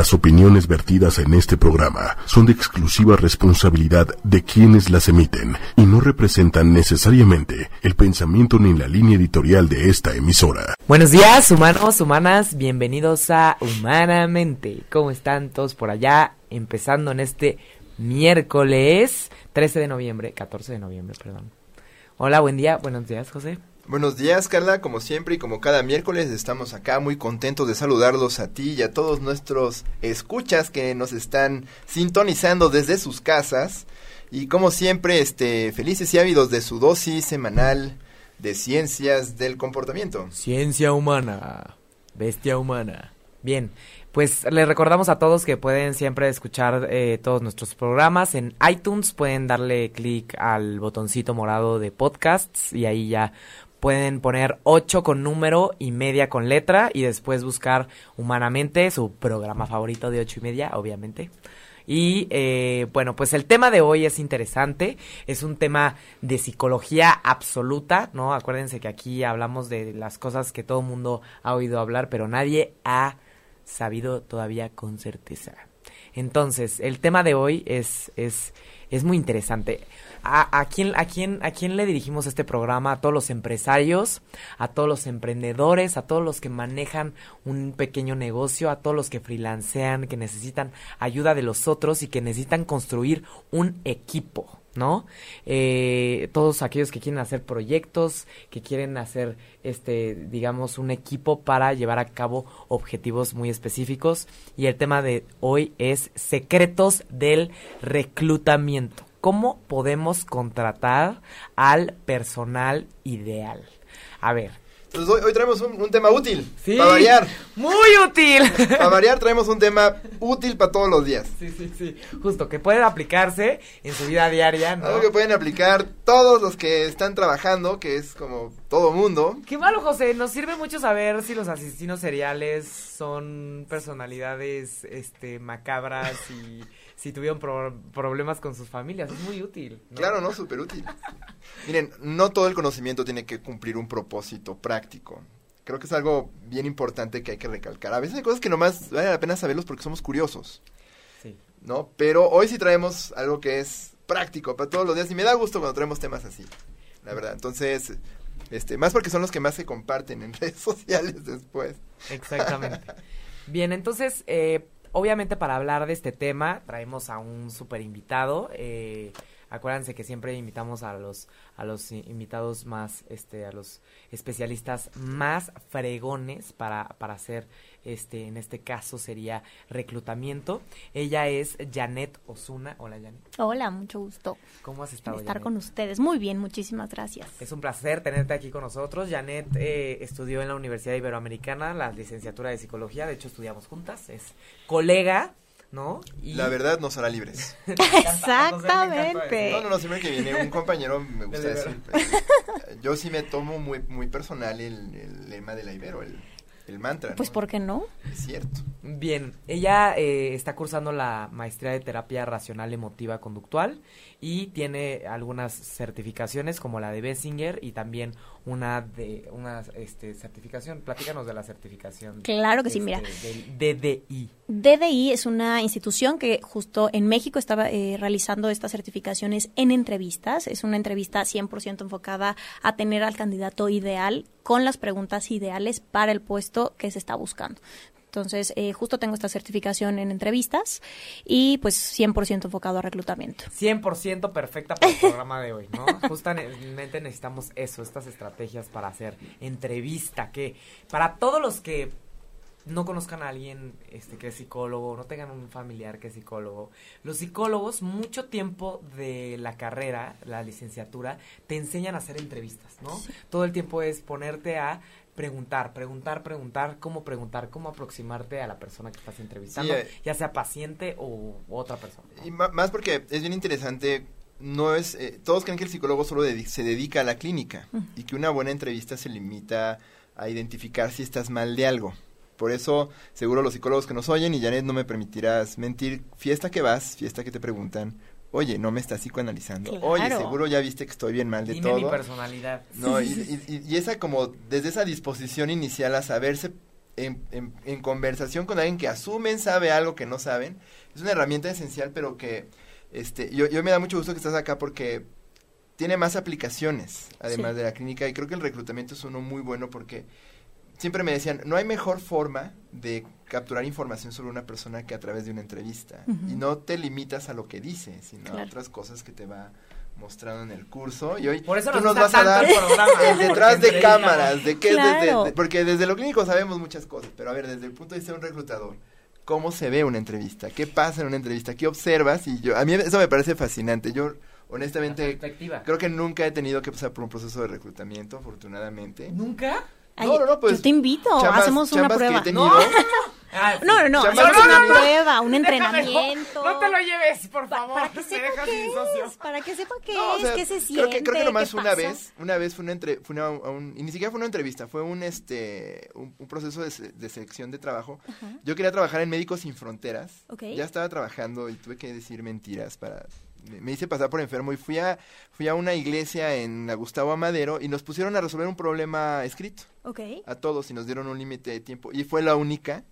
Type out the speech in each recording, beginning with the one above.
Las opiniones vertidas en este programa son de exclusiva responsabilidad de quienes las emiten y no representan necesariamente el pensamiento ni la línea editorial de esta emisora. Buenos días, humanos, humanas, bienvenidos a Humanamente. ¿Cómo están todos por allá? Empezando en este miércoles 13 de noviembre, 14 de noviembre, perdón. Hola, buen día, buenos días, José. Buenos días, Carla. Como siempre y como cada miércoles estamos acá muy contentos de saludarlos a ti y a todos nuestros escuchas que nos están sintonizando desde sus casas. Y como siempre, este, felices y ávidos de su dosis semanal de ciencias del comportamiento. Ciencia humana, bestia humana. Bien, pues les recordamos a todos que pueden siempre escuchar eh, todos nuestros programas en iTunes, pueden darle clic al botoncito morado de podcasts y ahí ya pueden poner 8 con número y media con letra y después buscar humanamente su programa favorito de 8 y media, obviamente. Y eh, bueno, pues el tema de hoy es interesante, es un tema de psicología absoluta, ¿no? Acuérdense que aquí hablamos de las cosas que todo el mundo ha oído hablar, pero nadie ha sabido todavía con certeza. Entonces, el tema de hoy es, es, es muy interesante. ¿A, quién, a, quién, ¿A quién le dirigimos este programa? A todos los empresarios, a todos los emprendedores, a todos los que manejan un pequeño negocio, a todos los que freelancean, que necesitan ayuda de los otros y que necesitan construir un equipo. ¿no? Eh, todos aquellos que quieren hacer proyectos, que quieren hacer, este, digamos, un equipo para llevar a cabo objetivos muy específicos. Y el tema de hoy es secretos del reclutamiento. ¿Cómo podemos contratar al personal ideal? A ver, entonces hoy, traemos un, tema útil. Sí. Para variar. Muy útil. Para variar traemos un tema útil para todos los días. Sí, sí, sí. Justo, que puede aplicarse en su vida diaria, ¿no? Algo que pueden aplicar todos los que están trabajando, que es como todo mundo. Qué malo, José. Nos sirve mucho saber si los asesinos seriales son personalidades este macabras y si tuvieron problemas con sus familias. Es muy útil. Claro, ¿no? Súper útil. Miren, no todo el conocimiento tiene que cumplir un propósito práctico. Creo que es algo bien importante que hay que recalcar. A veces hay cosas que nomás vale la pena saberlos porque somos curiosos. Sí. ¿No? Pero hoy sí traemos algo que es práctico para todos los días y me da gusto cuando traemos temas así. La verdad. Entonces, este, más porque son los que más se comparten en redes sociales después. Exactamente. Bien, entonces, eh, obviamente para hablar de este tema traemos a un super invitado. Eh, acuérdense que siempre invitamos a los a los invitados más este a los especialistas más fregones para para hacer este en este caso sería reclutamiento. Ella es Janet Osuna. Hola Janet. Hola mucho gusto. Cómo has estado estar con ustedes. Muy bien muchísimas gracias. Es un placer tenerte aquí con nosotros. Janet eh, estudió en la Universidad Iberoamericana la licenciatura de psicología. De hecho estudiamos juntas. Es colega ¿no? La verdad nos hará libres. Exactamente. No, no, no, siempre que viene un compañero me gusta decir. Pues, yo sí me tomo muy, muy personal el, lema de la Ibero, el, el mantra. Pues, ¿por qué no? Es cierto. Bien, ella eh, está cursando la maestría de terapia racional emotiva conductual y tiene algunas certificaciones como la de Bessinger y también una de una este, certificación. Platícanos de la certificación. Claro que sí, mira. Del DDI. DDI es una institución que justo en México estaba eh, realizando estas certificaciones en entrevistas. Es una entrevista 100% enfocada a tener al candidato ideal con las preguntas ideales para el puesto que se está buscando. Entonces, eh, justo tengo esta certificación en entrevistas y pues 100% enfocado a reclutamiento. 100% perfecta para el programa de hoy, ¿no? Justamente necesitamos eso, estas estrategias para hacer entrevista, que para todos los que no conozcan a alguien este, que es psicólogo, no tengan un familiar que es psicólogo. Los psicólogos, mucho tiempo de la carrera, la licenciatura, te enseñan a hacer entrevistas, ¿no? Todo el tiempo es ponerte a preguntar, preguntar, preguntar, cómo preguntar, cómo aproximarte a la persona que estás entrevistando, eh, ya sea paciente o otra persona. Y más porque es bien interesante, no es, eh, todos creen que el psicólogo solo se dedica a la clínica y que una buena entrevista se limita a identificar si estás mal de algo. Por eso, seguro los psicólogos que nos oyen, y Janet, no me permitirás mentir, fiesta que vas, fiesta que te preguntan, oye, no me estás psicoanalizando. Oye, seguro ya viste que estoy bien mal de Dime todo. mi personalidad. No, y, esa como, desde esa disposición inicial a saberse en, en, en conversación con alguien que asumen sabe algo que no saben, es una herramienta esencial, pero que este, yo, yo me da mucho gusto que estás acá porque tiene más aplicaciones, además Sí. de la clínica, y creo que el reclutamiento es uno muy bueno porque siempre me decían, no hay mejor forma de capturar información sobre una persona que a través de una entrevista. Y no te limitas a lo que dice, sino a otras cosas que te va mostrando en el curso. Y hoy Por eso tú nos vas a dar el detrás de cámaras, de qué es desde- Claro. de- porque desde lo clínico sabemos muchas cosas, pero a ver, desde el punto de vista de un reclutador, ¿cómo se ve una entrevista? ¿Qué pasa en una entrevista? ¿Qué observas? Y yo, a mí eso me parece fascinante. Yo, honestamente, creo que nunca he tenido que pasar por un proceso de reclutamiento, afortunadamente. ¿Nunca? Ay, No, no, no, pues, yo te invito, chambas- hacemos una chambas que he prueba. Ah, sí. No, no, no, que he una prueba, un entrenamiento. No, no te lo lleves, por Pa- favor. para que sepa qué es, para que sepa qué No, o es, sea, qué se creo siente, que, creo que nomás una vez, una vez fue una entre, fue un- y ni siquiera fue una entrevista, fue un este un, un proceso de, se- de selección de trabajo. Ajá. Yo quería trabajar en Médicos Sin Fronteras. Ya estaba trabajando y tuve que decir mentiras para me, hice pasar por enfermo y fui a fui a una iglesia en la Gustavo Amadero y nos pusieron a resolver un problema escrito Ok. a todos y nos dieron un límite de tiempo y fue la única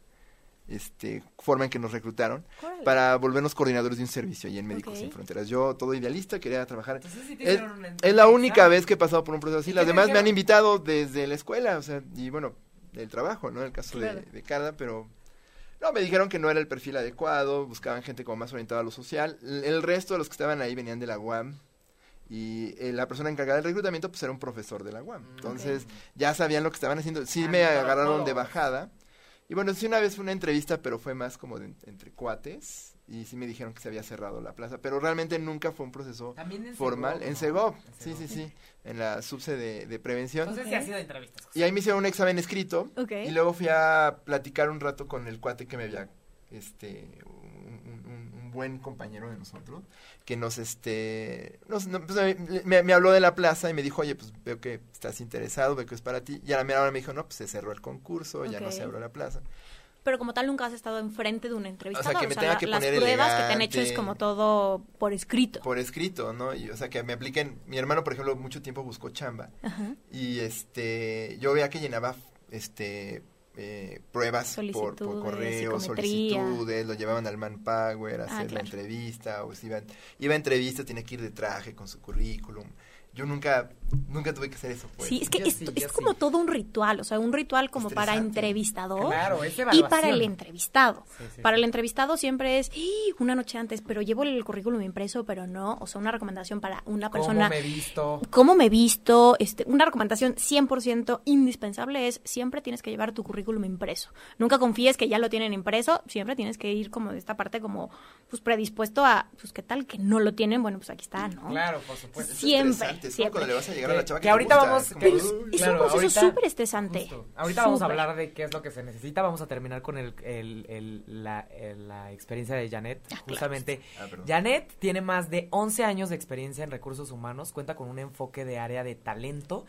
este forma en que nos reclutaron para volvernos coordinadores de un servicio ahí en Médicos. Sin Fronteras. Yo todo idealista quería trabajar Entonces, sí te es, la única vez que he pasado por un proceso así. ¿Y Las demás me han invitado desde la escuela, o sea, y bueno, del trabajo, ¿no? En el caso Claro. de, de Carla, pero no, me dijeron que no era el perfil adecuado, buscaban gente como más orientada a lo social. El, resto de los que estaban ahí venían de la UAM. Y eh, la persona encargada del reclutamiento pues era un profesor de la UAM. Entonces ya sabían lo que estaban haciendo. Sí Ah, me agarraron de bajada. Y bueno, sí una vez fue una entrevista, pero fue más como de- entre cuates. Y sí me dijeron que se había cerrado la plaza. Pero realmente nunca fue un proceso en formal. Segov, En. Segov, sí, sí, sí. En la subse de, de prevención. Entonces, sí ha sido entrevistas. Y ahí me hicieron un examen escrito. Y luego fui a platicar un rato con el cuate que me había, este, un, buen compañero de nosotros, que nos, este, nos- no, pues, me, habló de la plaza y me dijo, oye, pues veo que estás interesado, veo que es para ti. Y a la mera hora me dijo, no, pues se cerró el concurso, ya no se abrió la plaza. Pero como tal nunca has estado enfrente de una entrevista. que me tenga que las poner pruebas que te han hecho es como todo por escrito. Por escrito, ¿no? Y, o sea, que me apliquen, mi hermano, por ejemplo, mucho tiempo buscó chamba. Ajá. Y este, yo veía que llenaba este eh, pruebas por, correo, solicitudes, lo llevaban al Manpower a Ah, hacer la entrevista, o si iba, iba a entrevista, tenía que ir de traje con su currículum. Yo nunca, nunca tuve que hacer eso. Pues. Sí, es que Yo esto sí, es yo como sí. todo un ritual, o sea, un ritual como para entrevistador Claro, es y para el entrevistado. Sí, sí, para sí. el entrevistado siempre es "Ih, una noche antes, pero llevo el currículum impreso, pero no, o sea, una recomendación para una ¿Cómo persona. me he visto? ¿Cómo me he visto? Este, una recomendación 100% indispensable es siempre tienes que llevar tu currículum impreso. Nunca confíes que ya lo tienen impreso, siempre tienes que ir como de esta parte como pues predispuesto a, pues qué tal que no lo tienen, bueno, pues aquí está, ¿no? Claro, por supuesto. Es siempre, es siempre. cuando le vas a llegar a la Que- chava que que, te ahorita gusta, vamos- es como, que-. Es un proceso ahorita- súper estresante. Justo. Ahorita vamos a hablar de qué es lo que se necesita. Vamos a terminar con el, el- el- la, el- la experiencia de Janet. claro. Justamente, Ah. Janet tiene más de 11 años de experiencia en recursos humanos. Cuenta con un enfoque de área de talento,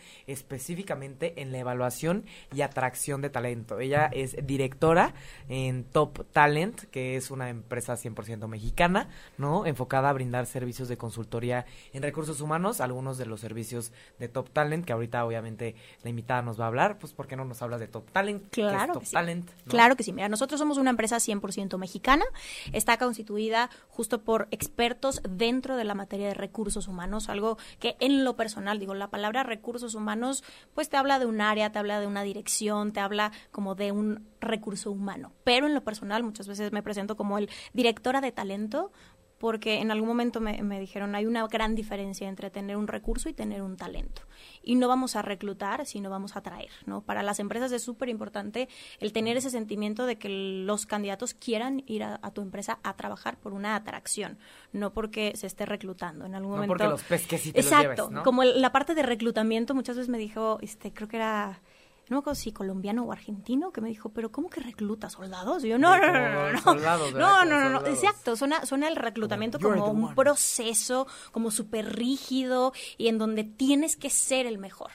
específicamente en la evaluación y atracción de talento. Ella es directora en Top Talent, que es una empresa 100% mexicana, ¿no? Enfocada a brindar servicios de consultoría en recursos humanos, algunos de los servicios de Top Talent, que ahorita obviamente la invitada nos va a hablar, pues ¿por qué no nos hablas de Top Talent? ¿Qué es Claro Top que sí. Talent? ¿no? Claro que sí. Mira, nosotros somos una empresa 100% mexicana. Está constituida justo por expertos dentro de la materia de recursos humanos, algo que en lo personal, digo, la palabra recursos humanos, pues te habla de un área, te habla de una dirección, te habla como de un recurso humano. Pero en lo personal, muchas veces me presento como el directora de talento porque en algún momento me, me dijeron hay una gran diferencia entre tener un recurso y tener un talento. Y no vamos a reclutar, sino vamos a atraer, ¿no? Para las empresas es súper importante el tener ese sentimiento de que los candidatos quieran ir a, a tu empresa a trabajar por una atracción, no porque se esté reclutando. En algún No momento... porque los pesques y te los Exacto, lleves, ¿no? como el- la parte de reclutamiento muchas veces me dijo, este, creo que era no me acuerdo si colombiano o argentino, que me dijo, pero ¿cómo que recluta soldados? Y yo, no, no, no, no, no, soldados, no, no, no, no, exacto, suena, suena el reclutamiento Como, como, "You're the un one". proceso, como súper rígido y en donde tienes que ser el mejor.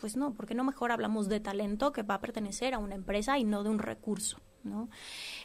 Pues no, porque no mejor hablamos de talento que va a pertenecer a una empresa y no de un recurso. ¿No?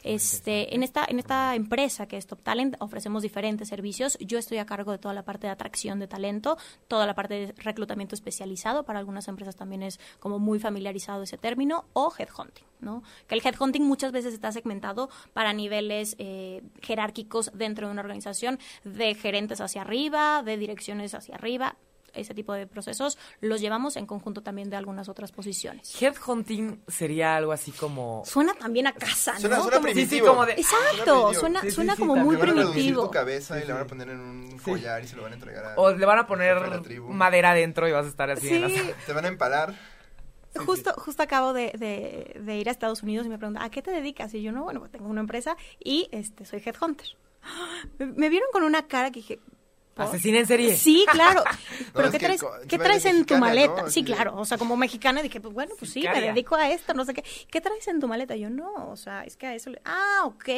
Este, en esta, en esta empresa que es Top Talent ofrecemos diferentes servicios. Yo estoy a cargo de toda la parte de atracción de talento, toda la parte de reclutamiento especializado. Para algunas empresas también es como muy familiarizado ese término, o headhunting, ¿no? Que el headhunting muchas veces está segmentado para niveles eh, jerárquicos dentro de una organización, de gerentes hacia arriba, de direcciones hacia arriba ese tipo de procesos, los llevamos en conjunto también de algunas otras posiciones. Headhunting sería algo así como... Suena también a casa, ¿no? Suena, suena Como- primitivo. como de- Exacto, Sí, suena, sí, suena sí, como muy Le van a reducir primitivo. tu cabeza y le van a poner en un collar y se lo van a entregar a... O le van a poner madera adentro y vas a estar así en la Sí, sala. Te van a empalar. justo, justo acabo de, de- de ir a Estados Unidos y me preguntan, ¿a qué te dedicas? Y yo, no, bueno, pues tengo una empresa y este soy headhunter. Me, me vieron con una cara que dije... ¿por? Asesina en serie. Sí, claro. Pero ¿qué traes, ¿qué traes en tu mexicana, maleta? ¿no? Sí, claro. O sea, como mexicana dije, pues bueno, pues sí, me dedico a esto, no sé qué. ¿Qué traes en tu maleta? Yo no, o sea, es que a eso le... Ah, ok.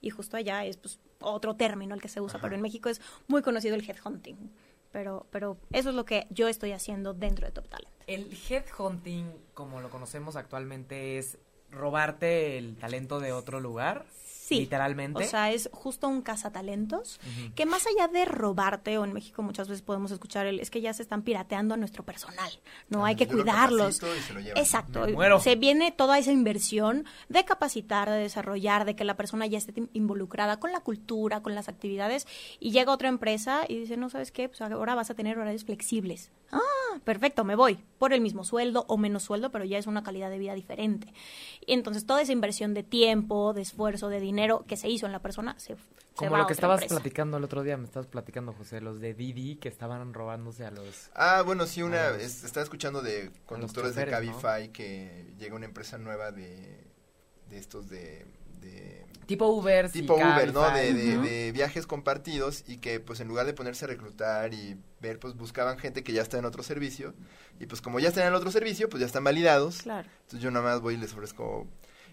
Y justo allá es pues otro término el que se usa, pero en México es muy conocido el headhunting. Pero, pero eso es lo que yo estoy haciendo dentro de Top Talent. El headhunting, como lo conocemos actualmente, es robarte el talento de otro lugar. Sí. Literalmente. O sea, es justo un cazatalentos que más allá de robarte, o en México muchas veces podemos escuchar el, es que ya se están pirateando a nuestro personal, ¿no? Ah, Hay que cuidarlos. se lo. Exacto. Se viene toda esa inversión de capacitar, de desarrollar, de que la persona ya esté involucrada con la cultura, con las actividades, y llega otra empresa y dice, no, ¿sabes qué? Pues ahora vas a tener horarios flexibles. Ah, perfecto, me voy. Por el mismo sueldo o menos sueldo, pero ya es una calidad de vida diferente. Y entonces toda esa inversión de tiempo, de esfuerzo, de dinero que se hizo en la persona se, se como va lo que otra estabas empresa. platicando el otro día, me estabas platicando, José, los de Didi que estaban robándose a los... Ah, bueno, sí, una... Los- es- estaba escuchando de conductores de. Cabify que llega una empresa nueva de, de estos de... de Tipo Uber, sí, tipo Uber, ¿no? De, de viajes compartidos y que pues en lugar de ponerse a reclutar y ver, pues buscaban gente que ya está en otro servicio y pues como ya están en el otro servicio, pues ya están validados. Claro. Entonces yo nada más voy y les ofrezco...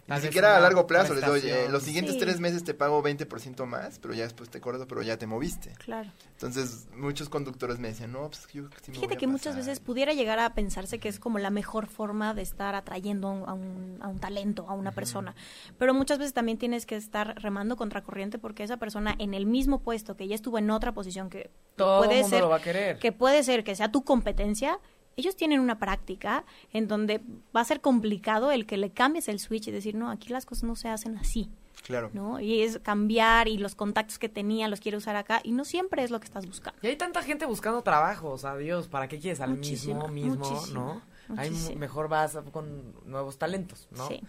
Ni siquiera a largo plazo, les doy, eh, los siguientes Sí. tres meses te pago 20% más, pero ya después te corto, pero ya te moviste. Claro. Entonces muchos conductores me decían, no, pues yo sí me Fíjate voy a que muchas pasar". veces pudiera llegar a pensarse que es como la mejor forma de estar atrayendo a un, a un, a un talento, a una persona. Pero muchas veces también tienes que estar remando contracorriente porque esa persona en el mismo puesto que ya estuvo en otra posición que Todo puede el mundo ser lo va a querer. que puede ser que sea tu competencia, ellos tienen una práctica en donde va a ser complicado el que le cambies el switch y decir, no, aquí las cosas no se hacen así, Claro. ¿no? Y es cambiar y los contactos que tenía los quiere usar acá y no siempre es lo que estás buscando. Y hay tanta gente buscando trabajo, o sea, Dios, ¿para qué quieres al mismo, mismo, no? Hay mejor vas con nuevos talentos, ¿no? Sí.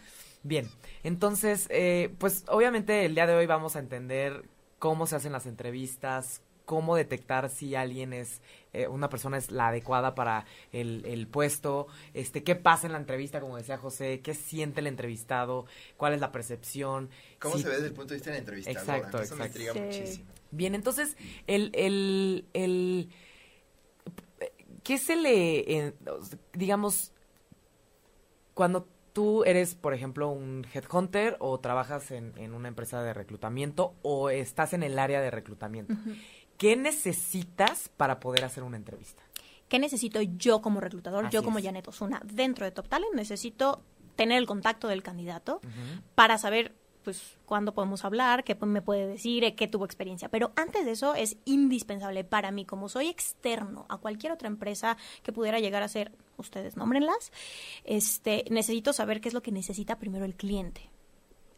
Bien, entonces, eh, pues obviamente el día de hoy vamos a entender cómo se hacen las entrevistas, cómo detectar si alguien es, eh, una persona es la adecuada para el, el puesto, este, qué pasa en la entrevista, como decía José, qué siente el entrevistado, cuál es la percepción. ¿Cómo si- se ve desde el punto de vista de la entrevistadora? Exacto, Eso me exacto. intriga Sí. muchísimo. Bien, entonces, el, el, el, ¿qué se le, eh, digamos, cuando tú eres, por ejemplo, un headhunter o trabajas en, en una empresa de reclutamiento o estás en el área de reclutamiento, ¿qué necesitas para poder hacer una entrevista? ¿Qué necesito yo como reclutador, Así yo como es. Janet Osuna? Dentro de Top Talent necesito tener el contacto del candidato para saber pues cuándo podemos hablar, qué me puede decir, eh, qué tuvo experiencia. Pero antes de eso es indispensable para mí, como soy externo a cualquier otra empresa que pudiera llegar a ser, ustedes nómbrenlas, este, necesito saber qué es lo que necesita primero el cliente.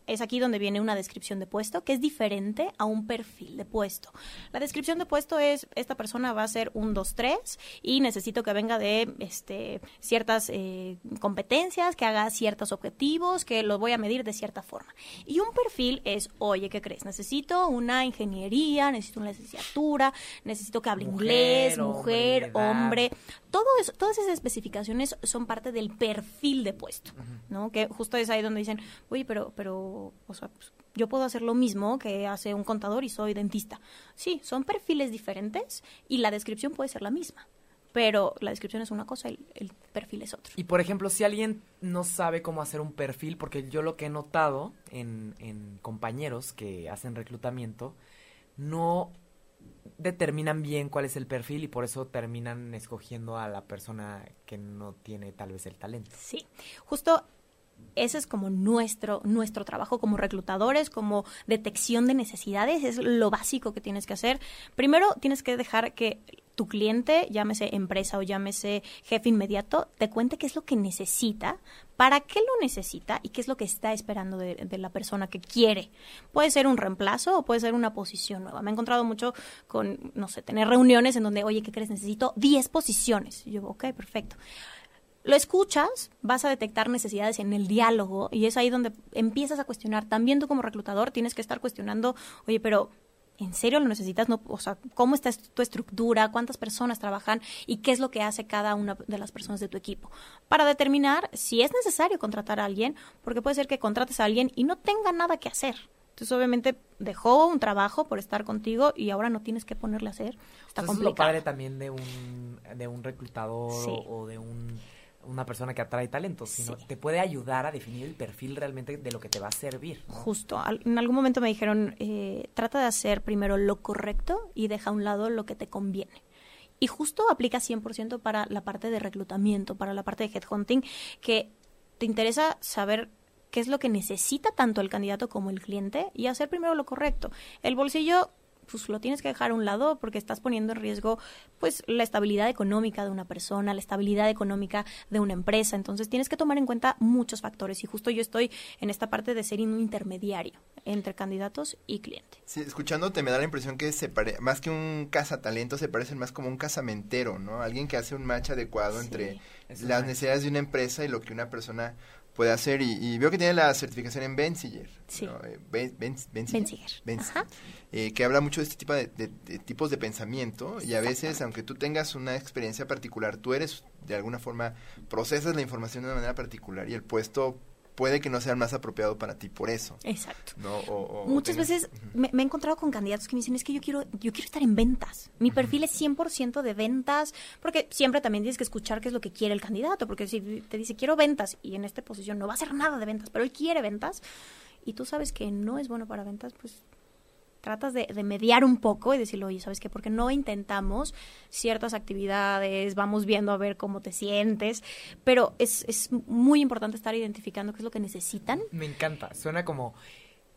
Es aquí donde viene una descripción de puesto que es diferente a un perfil de puesto. La descripción de puesto es, esta persona va a ser un 2, 3 y necesito que venga de este, ciertas eh, competencias, que haga ciertos objetivos, que lo voy a medir de cierta forma. Y un perfil es, oye, ¿qué crees? Necesito una ingeniería, necesito una licenciatura, necesito que hable Mujer, inglés, mujer, hombre. Todo eso, todas esas especificaciones son parte del perfil de puesto, ¿no? Que justo es ahí donde dicen, oye, pero, pero, o sea, pues, yo puedo hacer lo mismo que hace un contador y soy dentista. Sí, son perfiles diferentes y la descripción puede ser la misma, pero la descripción es una cosa y el perfil es otro. Y por ejemplo, si alguien no sabe cómo hacer un perfil, porque yo lo que he notado en, en compañeros que hacen reclutamiento, no determinan bien cuál es el perfil y por eso terminan escogiendo a la persona que no tiene tal vez el talento. Sí, justo ese es como nuestro, nuestro trabajo como reclutadores, como detección de necesidades, es lo básico que tienes que hacer. Primero, tienes que dejar que tu cliente, llámese empresa o llámese jefe inmediato, te cuente qué es lo que necesita, para qué lo necesita y qué es lo que está esperando de, de, la persona que quiere. Puede ser un reemplazo o puede ser una posición nueva. Me he encontrado mucho con, no sé, tener reuniones en donde, oye, ¿qué crees? Necesito 10 posiciones. Y yo, ok, perfecto lo escuchas, vas a detectar necesidades en el diálogo y es ahí donde empiezas a cuestionar. También tú como reclutador tienes que estar cuestionando, oye, pero ¿en serio lo necesitas? No, o sea, ¿cómo está tu estructura? ¿Cuántas personas trabajan? ¿Y qué es lo que hace cada una de las personas de tu equipo? Para determinar si es necesario contratar a alguien, porque puede ser que contrates a alguien y no tenga nada que hacer. Entonces, obviamente, dejó un trabajo por estar contigo y ahora no tienes que ponerle a hacer. Está complicado. es lo padre también de un, de un reclutador o de un una persona que atrae talentos, sino te puede ayudar a definir el perfil realmente de lo que te va a servir. Justo, en algún momento me dijeron, eh, trata de hacer primero lo correcto y deja a un lado lo que te conviene. Y justo aplica 100% para la parte de reclutamiento, para la parte de headhunting, que te interesa saber qué es lo que necesita tanto el candidato como el cliente y hacer primero lo correcto. El bolsillo pues lo tienes que dejar a un lado porque estás poniendo en riesgo pues la estabilidad económica de una persona, la estabilidad económica de una empresa. Entonces tienes que tomar en cuenta muchos factores y justo yo estoy en esta parte de ser un intermediario entre candidatos y cliente. Sí, escuchándote me da la impresión que se pare más que un cazatalento se parece más como un casamentero, ¿no? Alguien que hace un match adecuado entre las necesidades de una empresa y lo que una persona puede hacer. Y, veo que tiene la certificación en Benziger. Sí. Eh, Benziger. Eh, que habla mucho de este tipo de, tipos de pensamiento. Y a veces, aunque tú tengas una experiencia particular, tú eres, de alguna forma, procesas la información de una manera particular y el puesto puede que no sea más apropiado para ti por eso. Exacto. ¿no? O, Muchas veces me, he encontrado con candidatos que me dicen, es que yo quiero, yo quiero estar en ventas. Mi perfil es 100% de ventas, porque siempre también tienes que escuchar qué es lo que quiere el candidato, porque si te dice, quiero ventas, y en esta posición no va a hacer nada de ventas, pero él quiere ventas, y tú sabes que no es bueno para ventas, pues tratas de, mediar un poco y decirlo, oye, ¿sabes qué? Porque no intentamos ciertas actividades, vamos viendo a ver cómo te sientes, pero es, es muy importante estar identificando qué es lo que necesitan. Me encanta, suena como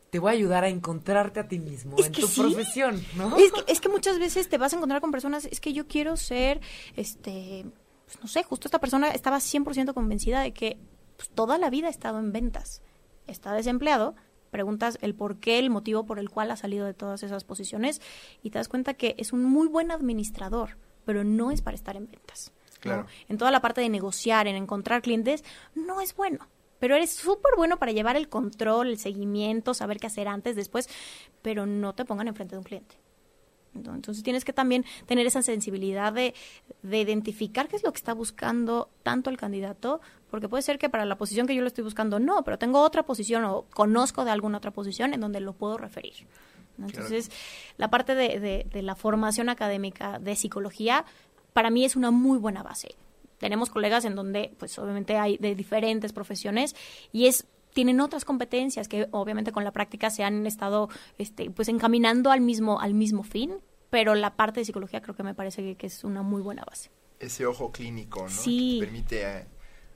te voy a ayudar a encontrarte a ti mismo en tu profesión, ¿no? Es que, es que muchas veces te vas a encontrar con personas, es que yo quiero ser, este, pues no sé, justo esta persona estaba 100% convencida de que pues, toda la vida ha estado en ventas, está desempleado, preguntas el por qué, el motivo por el cual ha salido de todas esas posiciones y te das cuenta que es un muy buen administrador, pero no es para estar en ventas. Claro. En toda la parte de negociar, en encontrar clientes, no es bueno. Pero eres súper bueno para llevar el control, el seguimiento, saber qué hacer antes, después, pero no te pongan enfrente de un cliente. Entonces tienes que también tener esa sensibilidad de, de, identificar qué es lo que está buscando tanto el candidato, porque puede ser que para la posición que yo lo estoy buscando no, pero tengo otra posición o conozco de alguna otra posición en donde lo puedo referir. Entonces, la parte de, de, la formación académica de psicología para mí es una muy buena base. Tenemos colegas en donde, pues obviamente hay de diferentes profesiones y es tienen otras competencias que obviamente con la práctica se han estado este, pues encaminando al mismo, al mismo fin, pero la parte de psicología creo que me parece que, es una muy buena base. Ese ojo clínico, ¿no? Sí. Que permite eh,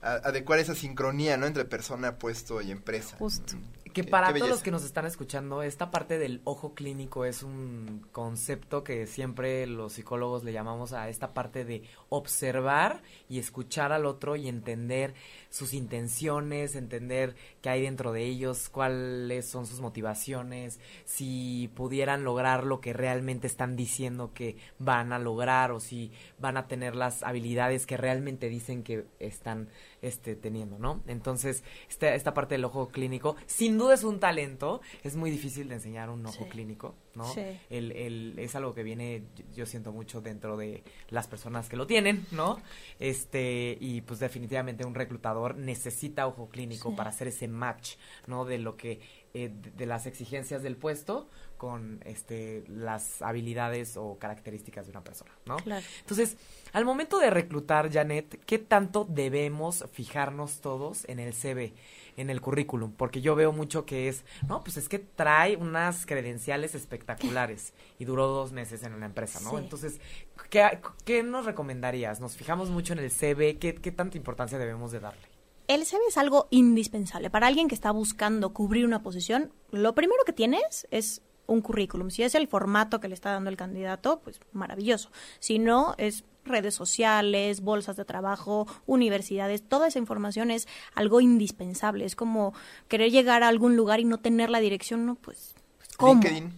adecuar esa sincronía, ¿no? Entre persona, puesto y empresa. Justo. Que para todos los que nos están escuchando, esta parte del ojo clínico es un concepto que siempre los psicólogos le llamamos a esta parte de observar y escuchar al otro y entender sus intenciones, entender qué hay dentro de ellos, cuáles son sus motivaciones, si pudieran lograr lo que realmente están diciendo que van a lograr o si van a tener las habilidades que realmente dicen que están este, teniendo, ¿no? Entonces, esta, esta parte del ojo clínico, sin duda es un talento, es muy difícil de enseñar un ojo clínico, ¿no? Sí. El, el, es algo que viene, yo siento mucho dentro de las personas que lo tienen, ¿no? Este, y pues definitivamente un reclutador necesita ojo clínico para hacer ese match, ¿no? De lo que, eh, de, las exigencias del puesto con este las habilidades o características de una persona, ¿no? Claro. Entonces, al momento de reclutar, Janet, ¿qué tanto debemos fijarnos todos en el CV? En el currículum, porque yo veo mucho que es, no, pues es que trae unas credenciales espectaculares y duró dos meses en una empresa, ¿no? Sí. Entonces, ¿qué, ¿qué, nos recomendarías? ¿Nos fijamos mucho en el CV? ¿Qué, ¿Qué tanta importancia debemos de darle? el CV es algo indispensable. Para alguien que está buscando cubrir una posición, lo primero que tienes es un currículum. Si es el formato que le está dando el candidato, pues maravilloso. Si no, es redes sociales, bolsas de trabajo, universidades, toda esa información es algo indispensable. Es como querer llegar a algún lugar y no tener la dirección, no, pues, pues ¿cómo? LinkedIn.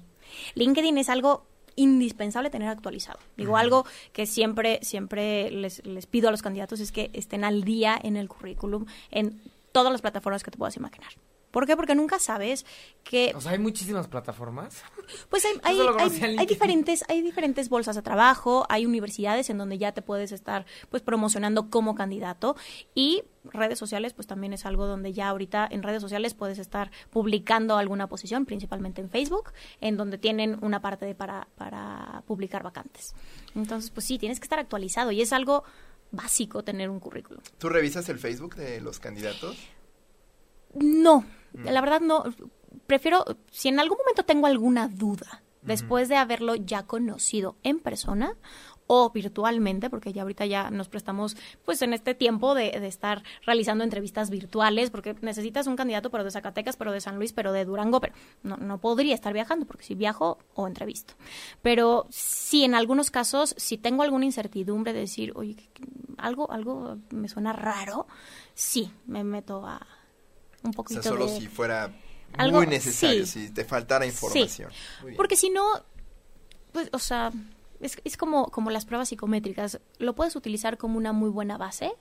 LinkedIn es algo indispensable tener actualizado. Digo, algo que siempre, siempre les, les pido a los candidatos es que estén al día en el currículum, en todas las plataformas que te puedas imaginar. ¿Por qué? Porque nunca sabes que... O sea, hay muchísimas plataformas. Pues hay, hay, hay- hay diferentes, hay diferentes bolsas de trabajo, hay universidades en donde ya te puedes estar pues promocionando como candidato y redes sociales pues también es algo donde ya ahorita en redes sociales puedes estar publicando alguna posición, principalmente en Facebook, en donde tienen una parte de para, para publicar vacantes. Entonces pues sí, tienes que estar actualizado y es algo básico tener un currículum. ¿Tú revisas el Facebook de los candidatos? No, la verdad no. Prefiero, si en algún momento tengo alguna duda, después de haberlo ya conocido en persona o virtualmente, porque ya ahorita ya nos prestamos, pues en este tiempo de, de estar realizando entrevistas virtuales, porque necesitas un candidato, pero de Zacatecas, pero de San Luis, pero de Durango, pero no, no podría estar viajando, porque si viajo o entrevisto. Pero sí, en algunos casos, si tengo alguna incertidumbre de decir, oye, algo, algo me suena raro, sí, me meto a un O poquito sea, solo de... si fuera Algo- muy necesario, sí. si te faltara información. Porque si no, pues, o sea, es, es como, como las pruebas psicométricas. Lo puedes utilizar como una muy buena base,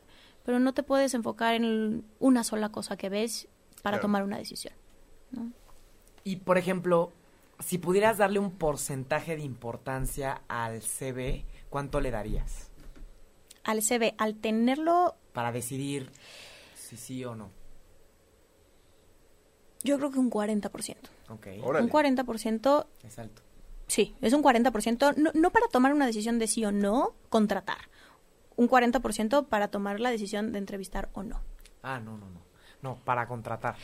pero no te puedes enfocar en una sola cosa que ves para Claro. tomar una decisión. ¿no? Y, por ejemplo, si pudieras darle un porcentaje de importancia al CV, ¿cuánto le darías? Al CV, al tenerlo, Para decidir si sí o no. Yo creo que un 40%. Ok. Órale. Un 40%, Es alto. sí, es un 40%, no, no para tomar una decisión de sí o no, contratar. Un 40% para tomar la decisión de entrevistar o no. Ah, no, no, no. No, para contratar.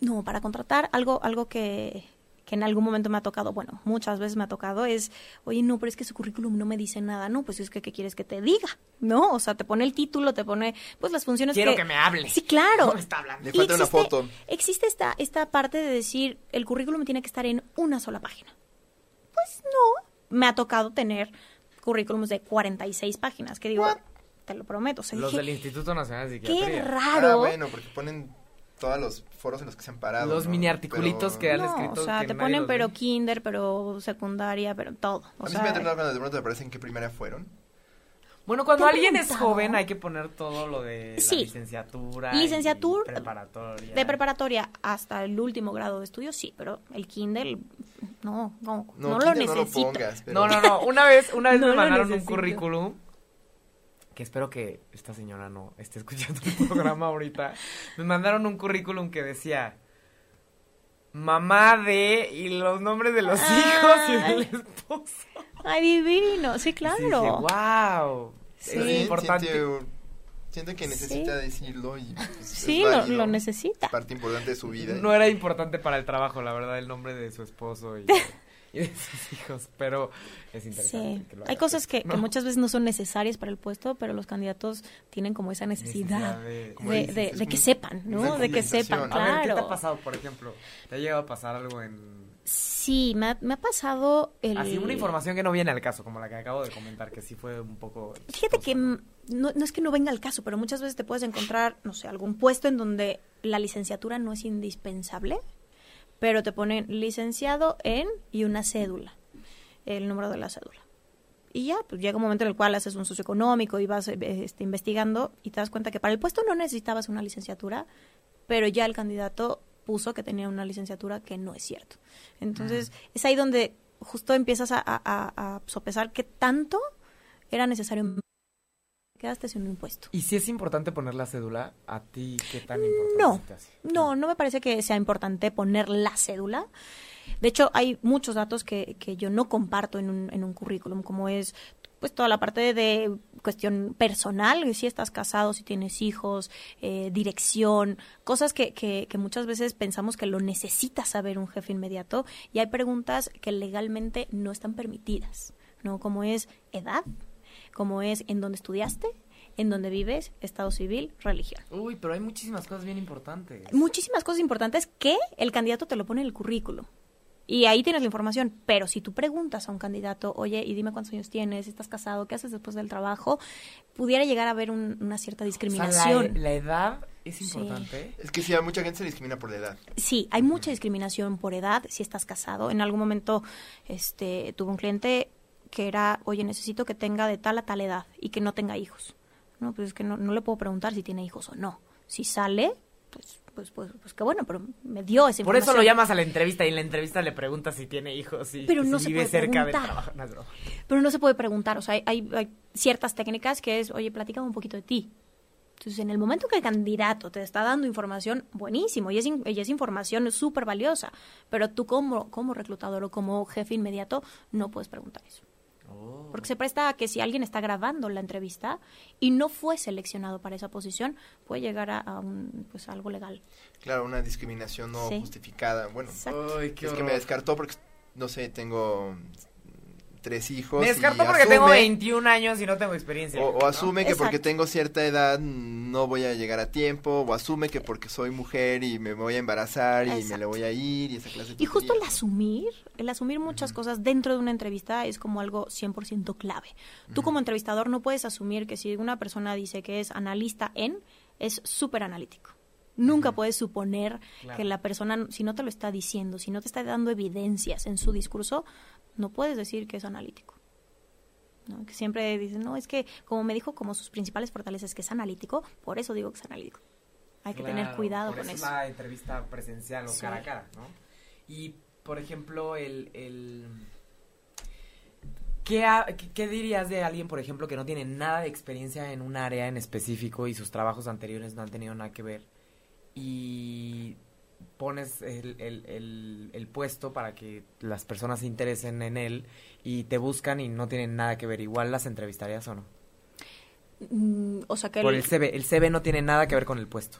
No, para contratar algo, algo que, que en algún momento me ha tocado, bueno, muchas veces me ha tocado, es, oye, no, pero es que su currículum no me dice nada, no, pues es que, ¿qué quieres que te diga? ¿No? O sea, te pone el título, te pone, pues las funciones Quiero que... que me hable. Sí, claro. No me está hablando. Le falta una existe- foto. Existe esta, esta parte de decir, el currículum tiene que estar en una sola página. Pues no, me ha tocado tener currículums de 46 páginas, que digo, te lo prometo. o sea, Los dije, del Instituto Nacional de qué Psiquiatría. raro. Ah, bueno, porque ponen todos los foros en los que se han parado. Los ¿no? mini articulitos que han no, escrito o sea, que te ponen pero lee. kinder, pero secundaria, pero todo. O A mí sea, sí me ha terminado cuando de pronto me parecen qué primera fueron. Bueno, cuando ¿Te han alguien es joven hay que poner todo lo de la licenciatura. Licenciatura, y preparatoria. de preparatoria hasta el último grado de estudio, sí, pero el Kindle, no, no, no, lo Kindle no lo necesito. pongas. pero- No, no, no. Una vez, una vez No me mandaron un necesito. currículum. Que espero que esta señora no esté escuchando el programa ahorita. Me mandaron un currículum que decía mamá de y los nombres de los hijos y del esposo. Ay, divino, sí, claro. dije, wow. Sí. Es importante. Siente, siente que necesita Sí. decirlo y pues, es Sí, lo, válido. lo necesita. Es parte importante de su vida. No era importante para el trabajo, la verdad, el nombre de su esposo y, y de sus hijos, pero es interesante. Sí, que lo hay cosas que, ¿no? que muchas veces no son necesarias para el puesto, pero los candidatos tienen como esa necesidad, de- como de, dices, de- es de que sepan, ¿no? De que sepan. A ver, ¿qué te claro. ha pasado, por ejemplo? ¿Te ha llegado a pasar algo en... Sí, me ha, me ha pasado el... Así, una información que no viene al caso, como la que acabo de comentar, que sí fue un poco... Fíjate que no, no es que no venga al caso, pero muchas veces te puedes encontrar, no sé, algún puesto en donde la licenciatura no es indispensable, pero te ponen licenciado en y una cédula, el número de la cédula. Y ya, pues llega un momento en el cual haces un socioeconómico y vas eh, este, investigando y te das cuenta que para el puesto no necesitabas una licenciatura, pero ya el candidato puso que tenía una licenciatura que no es cierto. Entonces, es ahí donde justo empiezas a, a- a- a sopesar qué tanto era necesario quedaste sin un impuesto. ¿Y si es importante poner la cédula? ¿A ti qué tan importante No, se te hace? no, no me parece que sea importante poner la cédula. De hecho, hay muchos datos que, que yo no comparto en un, en un currículum, como es pues toda la parte de cuestión personal, si estás casado, si tienes hijos, eh, dirección, cosas que, que, que muchas veces pensamos que lo necesita saber un jefe inmediato y hay preguntas que legalmente no están permitidas, ¿no? Como es edad, como es en dónde estudiaste, en donde vives, estado civil, religión. Uy, pero hay muchísimas cosas bien importantes. Muchísimas cosas importantes que el candidato te lo pone en el currículum. Y ahí tienes la información, pero si tú preguntas a un candidato, oye, y dime cuántos años tienes, estás casado, qué haces después del trabajo, pudiera llegar a haber un- una cierta O sea, discriminación. la, la edad es importante. Es que sí, a mucha gente se discrimina por la edad. Sí, hay mucha discriminación por edad si estás casado. En algún momento este, tuve un cliente que era, oye, necesito que tenga de tal a tal edad y que no tenga hijos. No, pues es que no, no le puedo preguntar si tiene hijos o no. Si sale, pues, pues, pues, pues qué bueno, pero me dio esa Por eso lo llamas a la entrevista y en la entrevista le preguntas si tiene hijos y Pero no si se vive puede cerca del preguntar. trabajo. No. Pero no se puede preguntar, o sea, hay, hay, ciertas técnicas que es, oye, platícame un poquito de ti. Entonces, en el momento que el candidato te está dando información, buenísimo, y es, y es información súper valiosa, pero tú como, como reclutador o como jefe inmediato no puedes preguntar eso. Oh. Porque se presta a que si alguien está grabando la entrevista y no fue seleccionado para esa posición, puede llegar a, a un, pues, algo legal. Claro, una discriminación no Sí. justificada. Bueno, Exacto. Ay, qué es que me descartó porque, no sé, tengo tres hijos. Me y descartó porque tengo asume- 21 años y no tengo experiencia. O, o ¿no? asume que porque tengo cierta edad no voy a llegar a tiempo, o asume que porque soy mujer y me voy a embarazar y me le voy a ir y esa clase de Y justo el asumir, el asumir muchas cosas dentro de una entrevista es como algo 100% clave. Tú como entrevistador no puedes asumir que si una persona dice que es analista en, es súper analítico. Nunca puedes suponer Claro. que la persona, si no te lo está diciendo, si no te está dando evidencias en su discurso, no puedes decir que es analítico. ¿no? Que siempre dicen, no, es que como me dijo, como sus principales fortalezas que es analítico, por eso digo que es analítico. Hay que tener cuidado por con eso. es la entrevista presencial o Sí. cara a cara, ¿no? Y, por ejemplo, el... el... ¿Qué, ha- qué- qué dirías de alguien, por ejemplo, que no tiene nada de experiencia en un área en específico y sus trabajos anteriores no han tenido nada que ver? Y pones el, el- el- el puesto para que las personas se interesen en él y te buscan y no tienen nada que ver. ¿Igual las entrevistarías o no? Mm, o sea que Por el- el CV. El CV no tiene nada que ver con el puesto.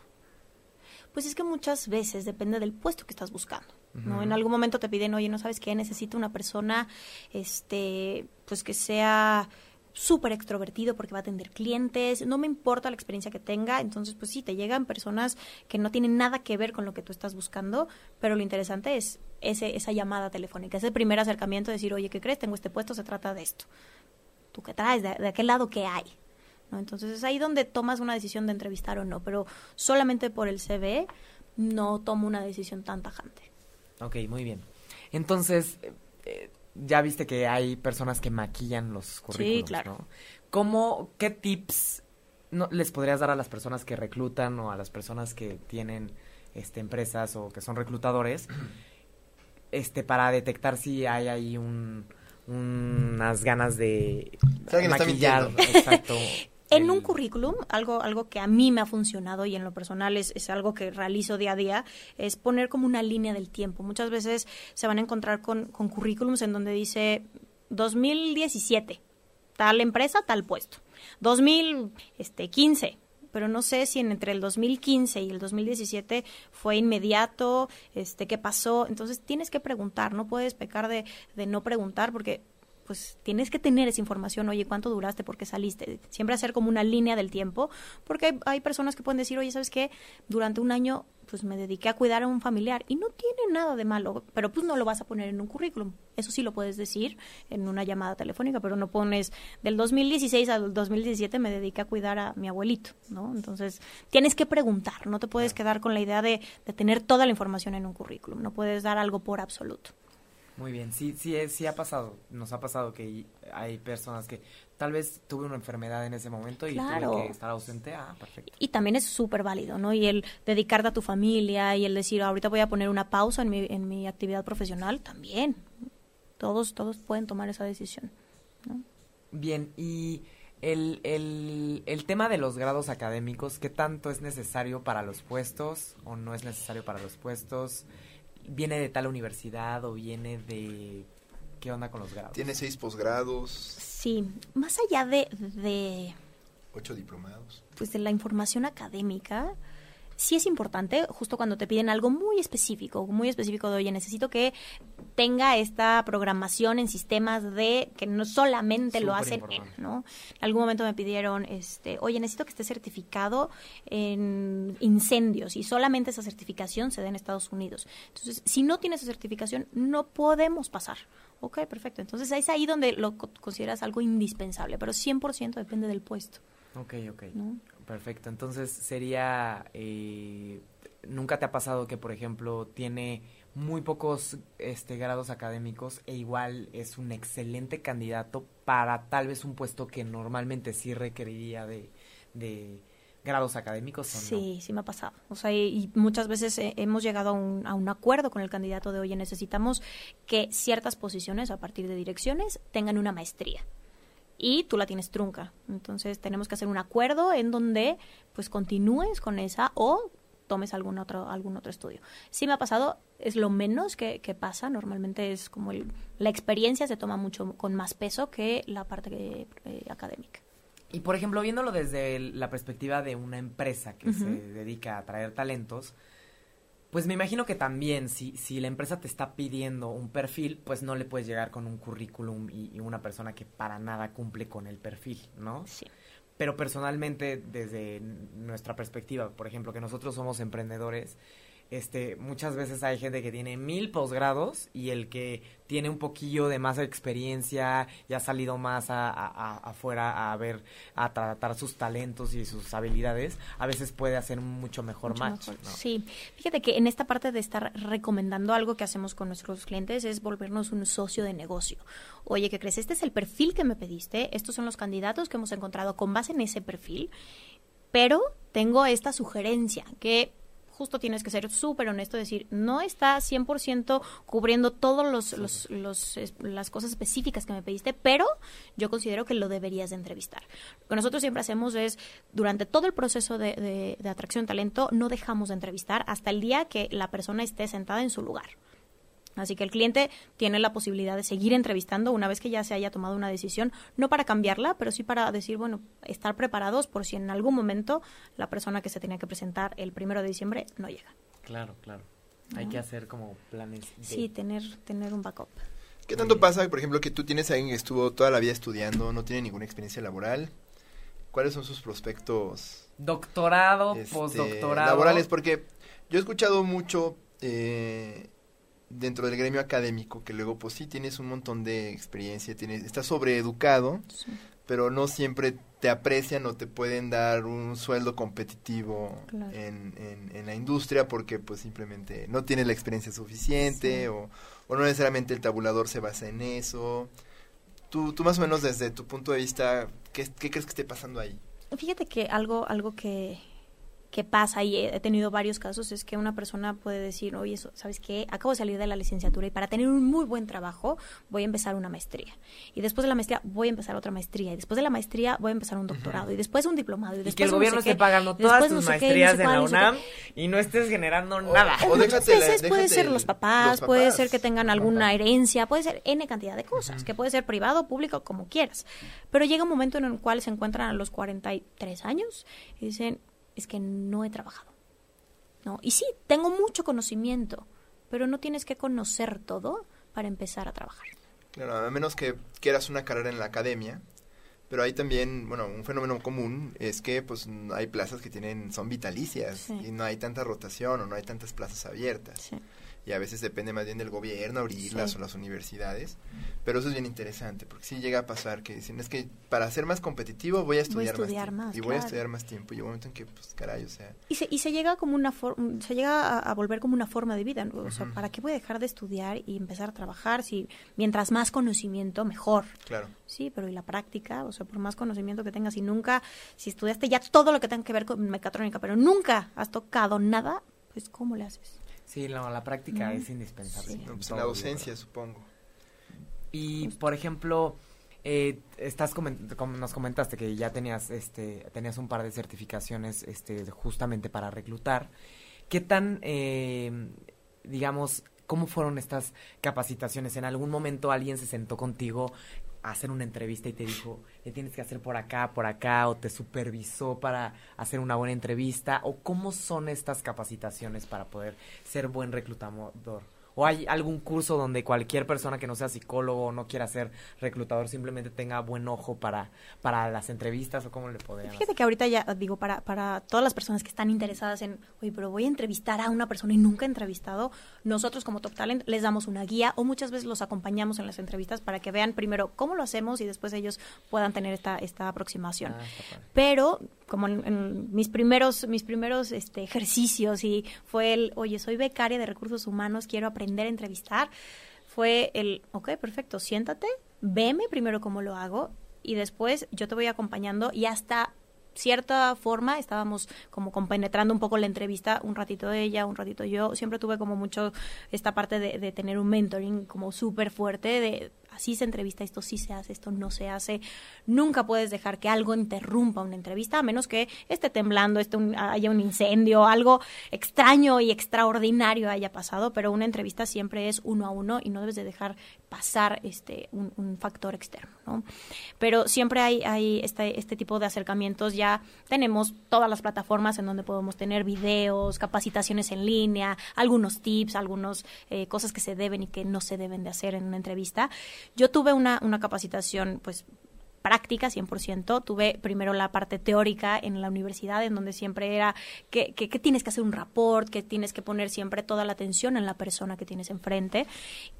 Pues es que muchas veces depende del puesto que estás buscando. ¿no? En algún momento te piden, oye, ¿no sabes qué? Necesito una persona, este, pues que sea súper extrovertido porque va a atender clientes, no me importa la experiencia que tenga, entonces pues sí, te llegan personas que no tienen nada que ver con lo que tú estás buscando, pero lo interesante es ese, esa llamada telefónica, ese primer acercamiento de decir, oye, ¿qué crees? Tengo este puesto, se trata de esto. ¿Tú qué traes? ¿De, aquel lado qué hay? ¿no? Entonces es ahí donde tomas una decisión de entrevistar o no, pero solamente por el CV no tomo una decisión tan tajante. Ok, muy bien. Entonces, eh, eh, ya viste que hay personas que maquillan los currículums, claro. ¿no? ¿Cómo, qué tips no, les podrías dar a las personas que reclutan o a las personas que tienen este, empresas o que son reclutadores este, para detectar si hay ahí un, unas ganas de Si alguien está maquillar? Exacto. En un currículum, algo, algo que a mí me ha funcionado y en lo personal es, es algo que realizo día a día, es poner como una línea del tiempo. Muchas veces se van a encontrar con, con currículums en donde dice 2017, tal empresa, tal puesto. 2015, pero no sé si en- entre el 2015 y el 2017 fue inmediato, este, qué pasó. Entonces tienes que preguntar, no puedes pecar de, de no preguntar porque pues tienes que tener esa información, oye, ¿cuánto duraste? ¿Por qué saliste? Siempre hacer como una línea del tiempo, porque hay, hay personas que pueden decir, oye, ¿sabes qué? Durante un año, pues me dediqué a cuidar a un familiar y no tiene nada de malo, pero pues no lo vas a poner en un currículum. Eso sí lo puedes decir en una llamada telefónica, pero no pones del 2016 al 2017 me dediqué a cuidar a mi abuelito, ¿no? Entonces, tienes que preguntar, no te puedes quedar con la idea de, de tener toda la información en un currículum, no puedes dar algo por absoluto. Muy bien, sí, sí, es- sí ha pasado, nos ha pasado que hay personas que tal vez tuve una enfermedad en ese momento y Claro. tuve que estar ausente. Ah, perfecto. Y también es súper válido, ¿no? Y el dedicarte a tu familia y el decir, ahorita voy a poner una pausa en mi, en mi actividad profesional, también. Todos, todos pueden tomar esa decisión, ¿no? Bien, y el, el, el tema de los grados académicos, ¿qué tanto es necesario para los puestos o no es necesario para los puestos? ¿Viene de tal universidad o viene de... ¿Qué onda con los grados? Tiene seis posgrados, Sí, más allá de, de, ocho diplomados. pues de la información académica, sí es importante, justo cuando te piden algo muy específico, muy específico de, oye, necesito que tenga esta programación en sistemas de que no solamente lo hacen en, ¿no? En algún momento me pidieron, este, oye, necesito que esté certificado en incendios y solamente esa certificación se da en Estados Unidos. Entonces, si no tienes esa certificación, no podemos pasar. Ok, perfecto. Entonces es ahí donde lo consideras algo indispensable, pero 100% depende del puesto. Ok, ok. Perfecto. Entonces sería, eh, ¿nunca te ha pasado que, por ejemplo, tiene muy pocos este, grados académicos e igual es un excelente candidato para tal vez un puesto que normalmente sí requeriría de, de grados académicos. sí, sí me ha pasado. O sea, y, muchas veces eh, hemos llegado a un, a un, acuerdo con el candidato de, oye, necesitamos que ciertas posiciones a partir de direcciones tengan una maestría y tú la tienes trunca. Entonces tenemos que hacer un acuerdo en donde pues continúes con esa o tomes algún otro, algún otro estudio. Sí me ha pasado, es lo menos que, pasa, normalmente es como la experiencia se toma mucho con más peso que la parte eh, académica. Y por ejemplo, viéndolo desde la perspectiva de una empresa que se dedica a traer talentos, pues me imagino que también si, si la empresa te está pidiendo un perfil, pues no le puedes llegar con un currículum y, una persona que para nada cumple con el perfil, ¿no? Sí. Pero personalmente, desde nuestra perspectiva, por ejemplo, que nosotros somos emprendedores, este, muchas veces hay gente que tiene mil posgrados y el que tiene un poquillo de más experiencia y ha salido más a, afuera a ver, a tratar sus talentos y sus habilidades, a veces puede hacer mucho mejor match. Sí, fíjate que en esta parte de estar recomendando algo que hacemos con nuestros clientes es volvernos un socio de negocio. Oye, ¿qué crees? Este es el perfil que me pediste, estos son los candidatos que hemos encontrado con base en ese perfil, pero tengo esta sugerencia que justo tienes que ser súper honesto, decir, no está 100% cubriendo todas los, los, los, las cosas específicas que me pediste, pero yo considero que lo deberías de entrevistar. Lo que nosotros siempre hacemos es, durante todo el proceso de, de, de atracción de talento, no dejamos de entrevistar hasta el día que la persona esté sentada en su lugar. Así que el cliente tiene la posibilidad de seguir entrevistando una vez que ya se haya tomado una decisión, no para cambiarla, pero sí para decir, bueno, estar preparados por si en algún momento la persona que se tenía que presentar el primero de diciembre no llega. Claro, claro. Hay que hacer como planes. Sí, tener, tener un backup. ¿Qué tanto pasa, por ejemplo, que tú tienes a alguien que estuvo toda la vida estudiando, no tiene ninguna experiencia laboral? ¿Cuáles son sus prospectos? Doctorado, este, postdoctorado. Laborales, porque yo he escuchado mucho eh, dentro del gremio académico, que luego pues sí tienes un montón de experiencia, tienes, estás sobreeducado, pero no siempre te aprecian o te pueden dar un sueldo competitivo en, en, la industria porque pues simplemente no tienes la experiencia suficiente o, o, no necesariamente el tabulador se basa en eso. Tú, tú más o menos desde tu punto de vista, ¿qué, qué crees que esté pasando ahí? Fíjate que algo, algo que, que pasa y he tenido varios casos es que una persona puede decir, oye, ¿sabes qué? Acabo de salir de la licenciatura y para tener un muy buen trabajo voy a empezar una maestría. Y después de la maestría voy a empezar otra maestría. Y después de la maestría voy a empezar un doctorado. Y después un diplomado. Y, después que el gobierno esté pagando todas tus maestrías en la UNAM y no estés generando nada. O, veces puede ser los papás, puede ser que tengan alguna herencia, puede ser N cantidad de cosas, que puede ser privado, público, como quieras. Pero llega un momento en el cual se encuentran a los 43 años y dicen, es que no he trabajado. ¿no? Y sí, tengo mucho conocimiento, pero no tienes que conocer todo para empezar a trabajar. Claro, a menos que quieras una carrera en la academia, pero hay también, bueno, un fenómeno común es que pues hay plazas que tienen son vitalicias y no hay tanta rotación o no hay tantas plazas abiertas. Sí y a veces depende más bien del gobierno abrirlas o las universidades. Pero eso es bien interesante, porque sí llega a pasar que dicen, es que para ser más competitivo voy a estudiar, más, y voy a estudiar más tiempo. Y un momento en que, pues, caray, o sea... Y se, y se llega como una se llega a, volver como una forma de vida, o sea, ¿para qué voy a dejar de estudiar y empezar a trabajar si mientras más conocimiento, mejor? Claro. Sí, pero ¿y la práctica? O sea, por más conocimiento que tengas y nunca, si estudiaste ya todo lo que tenga que ver con mecatrónica, pero nunca has tocado nada, pues ¿cómo le haces? Sí, la práctica es indispensable. Pues la docencia, supongo. Y, por ejemplo, eh, estás nos comentaste que ya tenías este tenías un par de certificaciones este justamente para reclutar. ¿Qué tan, eh, digamos, ¿Cómo fueron estas capacitaciones? ¿En algún momento alguien se sentó contigo hacer una entrevista y te dijo, le tienes que hacer por acá, por acá, o te supervisó para hacer una buena entrevista? ¿O cómo son estas capacitaciones para poder ser buen reclutador? ¿O hay algún curso donde cualquier persona que no sea psicólogo o no quiera ser reclutador simplemente tenga buen ojo para, para las entrevistas o cómo le podrían Fíjate que ahorita ya digo, para, para todas las personas que están interesadas en, oye, pero voy a entrevistar a una persona y nunca he entrevistado, nosotros como Top Talent les damos una guía o muchas veces los acompañamos en las entrevistas para que vean primero cómo lo hacemos y después ellos puedan tener esta, esta aproximación. Ah, pero como en, mis primeros, mis primeros este, ejercicios y fue el, oye, soy becaria de recursos humanos, quiero aprender a entrevistar, fue el, ok, perfecto, siéntate, veme primero cómo lo hago y después yo te voy acompañando y hasta cierta forma estábamos como compenetrando un poco la entrevista, un ratito ella, un ratito yo. Siempre tuve como mucho esta parte de, de tener un mentoring como súper fuerte, de así se entrevista, esto sí se hace, esto no se hace. Nunca puedes dejar que algo interrumpa una entrevista, a menos que esté temblando, esté haya un incendio, algo extraño y extraordinario haya pasado, pero una entrevista siempre es uno a uno y no debes de dejar pasar este un, factor externo, ¿no? Pero siempre hay, hay este, este tipo de acercamientos, ya tenemos todas las plataformas en donde podemos tener videos, capacitaciones en línea, algunos tips, algunas eh, cosas que se deben y que no se deben de hacer en una entrevista. Yo tuve una, una capacitación, pues, práctica 100%. Tuve primero la parte teórica en la universidad, en donde siempre era que, que, tienes que hacer un rapport, que tienes que poner siempre toda la atención en la persona que tienes enfrente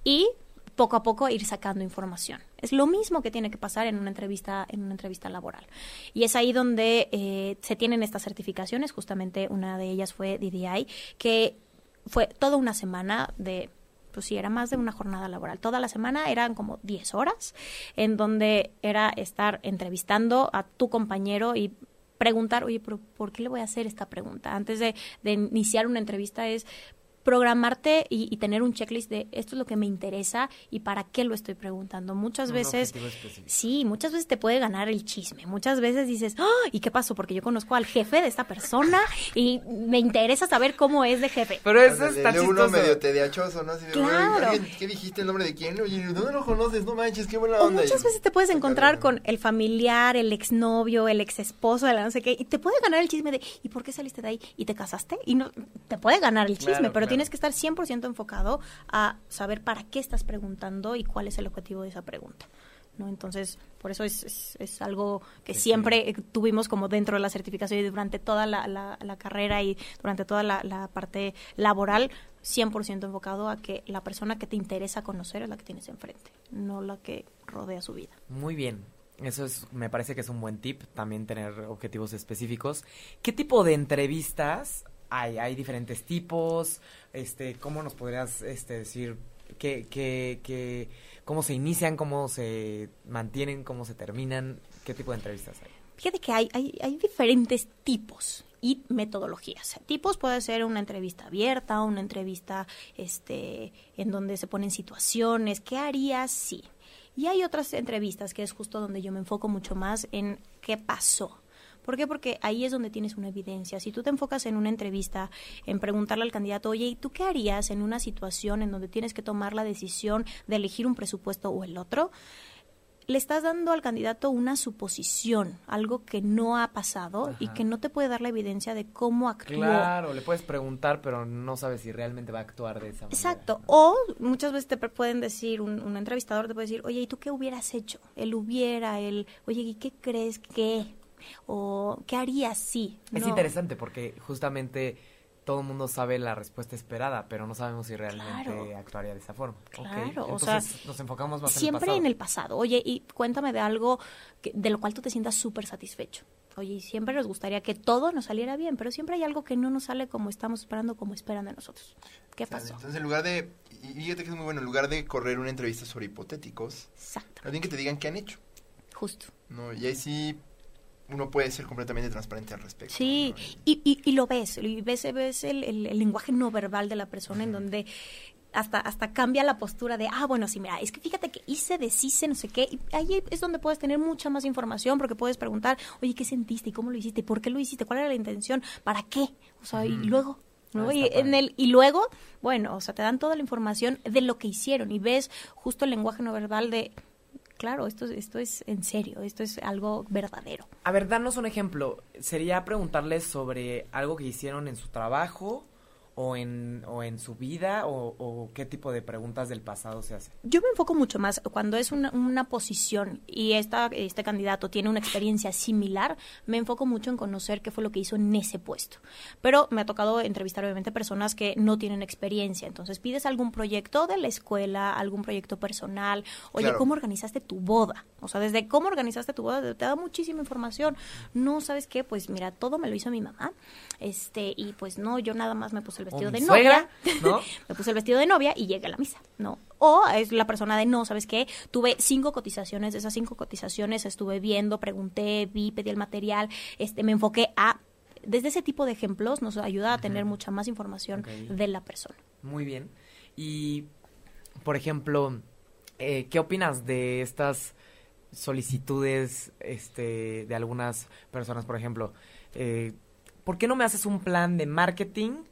y poco a poco ir sacando información. Es lo mismo que tiene que pasar en una entrevista, en una entrevista laboral. Y es ahí donde eh, se tienen estas certificaciones, justamente una de ellas fue DDI, que fue toda una semana de pues sí, era más de una jornada laboral. Toda la semana eran como 10 horas, en donde era estar entrevistando a tu compañero y preguntar, oye, pero ¿por qué le voy a hacer esta pregunta? Antes de, de iniciar una entrevista es, programarte y, tener un checklist de esto es lo que me interesa y para qué lo estoy preguntando. Muchas veces, sí, muchas veces te puede ganar el chisme. Muchas veces dices, ¡Ah! ¿y qué pasó? Porque yo conozco al jefe de esta persona y me interesa saber cómo es de jefe. Pero eso está chistoso. uno medio tediachoso, ¿no? claro. ¿Qué dijiste el nombre de quién? Oye, ¿dónde lo conoces? No manches, qué buena onda. muchas veces te puedes encontrar con el familiar, el exnovio, el exesposo de la no sé qué, y te puede ganar el chisme de, ¿y por qué saliste de ahí? ¿Y te casaste? Y no, te puede ganar el chisme, pero tienes que estar 100% enfocado a saber para qué estás preguntando y cuál es el objetivo de esa pregunta. ¿no? Entonces, por eso es, es, algo que siempre tuvimos como dentro de la certificación y durante toda la, la, carrera y durante toda la, la parte laboral, 100% enfocado a que la persona que te interesa conocer es la que tienes enfrente, no la que rodea su vida. Muy bien. Eso es, me parece que es un buen tip, también tener objetivos específicos. ¿Qué tipo de entrevistas hay, hay diferentes tipos, este, ¿cómo nos podrías este, decir que, que, que, cómo se inician, cómo se mantienen, cómo se terminan, qué tipo de entrevistas hay? Fíjate que hay, hay, hay diferentes tipos y metodologías. Tipos puede ser una entrevista abierta, una entrevista este, en donde se ponen situaciones, ¿qué harías si? Y hay otras entrevistas que es justo donde yo me enfoco mucho más en qué pasó, ¿Por qué? Porque ahí es donde tienes una evidencia. Si tú te enfocas en una entrevista, en preguntarle al candidato, oye, ¿y tú qué harías en una situación en donde tienes que tomar la decisión de elegir un presupuesto o el otro? le estás dando al candidato una suposición, algo que no ha pasado y que no te puede dar la evidencia de cómo actuó. Claro, le puedes preguntar, pero no sabes si realmente va a actuar de esa manera. Exacto. O muchas veces te pueden decir, un, entrevistador te puede decir, oye, ¿y tú qué hubieras hecho? Él hubiera, él, oye, ¿y qué crees que? O qué harías si. Es interesante porque justamente todo el mundo sabe la respuesta esperada, pero no sabemos si realmente actuaría de esa forma. Claro, o sea, nos enfocamos más siempre en el, pasado. Oye, y cuéntame de algo de lo cual tú te sientas súper satisfecho. Oye, siempre nos gustaría que todo nos saliera bien, pero siempre hay algo que no nos sale como estamos esperando, como esperan de nosotros. ¿Qué pasó? Entonces, en lugar de, y fíjate que es muy bueno, en lugar de correr una entrevista sobre hipotéticos, Exacto. bien que te digan qué han hecho. Justo. No, y ahí sí uno puede ser completamente transparente al respecto. Sí, y, y, lo ves, y ves, ves el, el, lenguaje no verbal de la persona en donde hasta, hasta cambia la postura de, ah, bueno, sí, mira, es que fíjate que hice, deshice, no sé qué. Y ahí es donde puedes tener mucha más información porque puedes preguntar, oye, ¿qué sentiste? ¿Y cómo lo hiciste? ¿Por qué lo hiciste? ¿Cuál era la intención? ¿Para qué? O sea, y luego... ¿no? Ah, y, está en el, y luego, bueno, o sea, te dan toda la información de lo que hicieron y ves justo el lenguaje no verbal de, claro, esto, es- esto es en serio, esto es algo verdadero. A ver, danos un ejemplo. Sería preguntarles sobre algo que hicieron en su trabajo o en, o en su vida o, o qué tipo de preguntas del pasado se hacen. Yo me enfoco mucho más cuando es una, una posición y esta, este candidato tiene una experiencia similar, me enfoco mucho en conocer qué fue lo que hizo en ese puesto. Pero me ha tocado entrevistar obviamente personas que no tienen experiencia, entonces pides algún proyecto de la escuela, algún proyecto personal, oye, Claro. ¿cómo organizaste tu boda? O sea, desde cómo organizaste tu boda te da muchísima información. No, ¿sabes qué? Pues mira, todo me lo hizo mi mamá. Este, y pues no, yo nada más me puse el vestido de suegra, novia. ¿no? me puse el vestido de novia y llegué a la misa, ¿no? O es la persona de no, ¿sabes qué? Tuve cinco cotizaciones, de esas cinco cotizaciones estuve viendo, pregunté, vi, pedí el material, este, me enfoqué a... Desde ese tipo de ejemplos nos ayuda a tener mucha más información de la persona. Muy bien. Y, por ejemplo, eh, ¿qué opinas de estas solicitudes este, de algunas personas? Por ejemplo, eh, ¿por qué no me haces un plan de marketing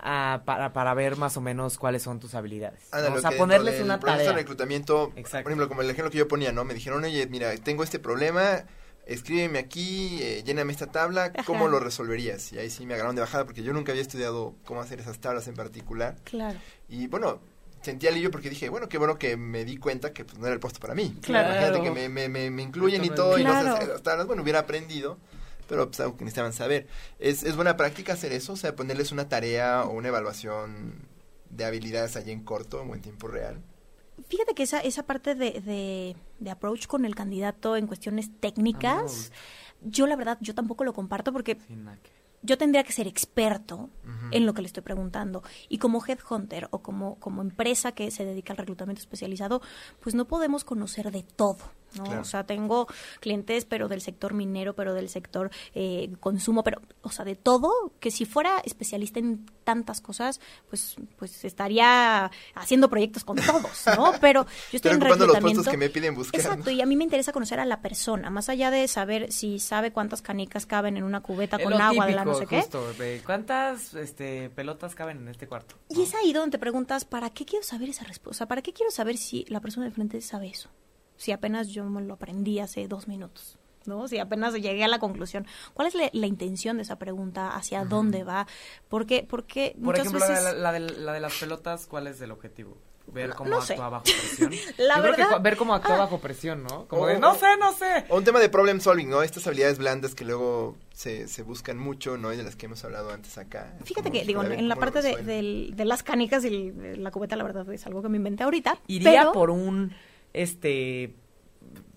Ah, para, para ver más o menos cuáles son tus habilidades? Lo O sea, ponerles una proceso tarea. de reclutamiento, Exacto. por ejemplo, como el ejemplo que yo ponía, ¿no? Me dijeron, oye, mira, tengo este problema, escríbeme aquí, eh, lléname esta tabla, ¿cómo Ajá. lo resolverías? Y ahí sí me agarraron de bajada porque yo nunca había estudiado cómo hacer esas tablas en particular. Claro. Y bueno, sentí alivio porque dije, bueno, qué bueno que me di cuenta que pues, no era el puesto para mí. Claro. Imagínate que me, me, me, me incluyen y todo, y no sé las tablas, bueno, hubiera aprendido. Pero pues algo que necesitaban saber. ¿Es, ¿Es buena práctica hacer eso? O sea, ponerles una tarea o una evaluación de habilidades allí en corto o en tiempo real. Fíjate que esa, esa parte de, de, de approach con el candidato en cuestiones técnicas, yo la verdad, yo tampoco lo comparto porque yo tendría que ser experto en lo que le estoy preguntando. Y como headhunter o como, como empresa que se dedica al reclutamiento especializado, pues no podemos conocer de todo. ¿No? Claro. O sea, tengo clientes, pero del sector minero, pero del sector eh, consumo, pero, o sea, de todo, que si fuera especialista en tantas cosas, pues, pues estaría haciendo proyectos con todos, ¿no? Pero yo estoy Estoy en los reclutamiento. puestos que me piden buscar. Exacto, y a mí me interesa conocer a la persona, más allá de saber si sabe cuántas canicas caben en una cubeta Es con agua de la típico, no sé qué. justo, de ¿Cuántas este, pelotas caben en este cuarto? Y es ahí donde te preguntas, ¿para qué quiero saber esa respuesta? ¿Para qué quiero saber si la persona de frente sabe eso? Si apenas yo me lo aprendí hace dos minutos, ¿no? Si apenas llegué a la conclusión. ¿Cuál es la, la intención de esa pregunta? ¿Hacia dónde va? Porque, porque Por muchas ejemplo, veces... la, la de, la de las pelotas, ¿cuál es el objetivo? Ver No- cómo no actúa sé. bajo presión. La Yo creo que verdad- ver cómo actúa Ah. bajo presión, ¿no? Como O- de, no sé, no sé. O un tema de problem solving, ¿no? Estas habilidades blandas que luego se, se buscan mucho, ¿no? Y de las que hemos hablado antes acá. Fíjate ¿Cómo- que, digo, en la parte de, de las canicas y la cubeta, la verdad, es algo que me inventé ahorita. Iría pero- por un, este,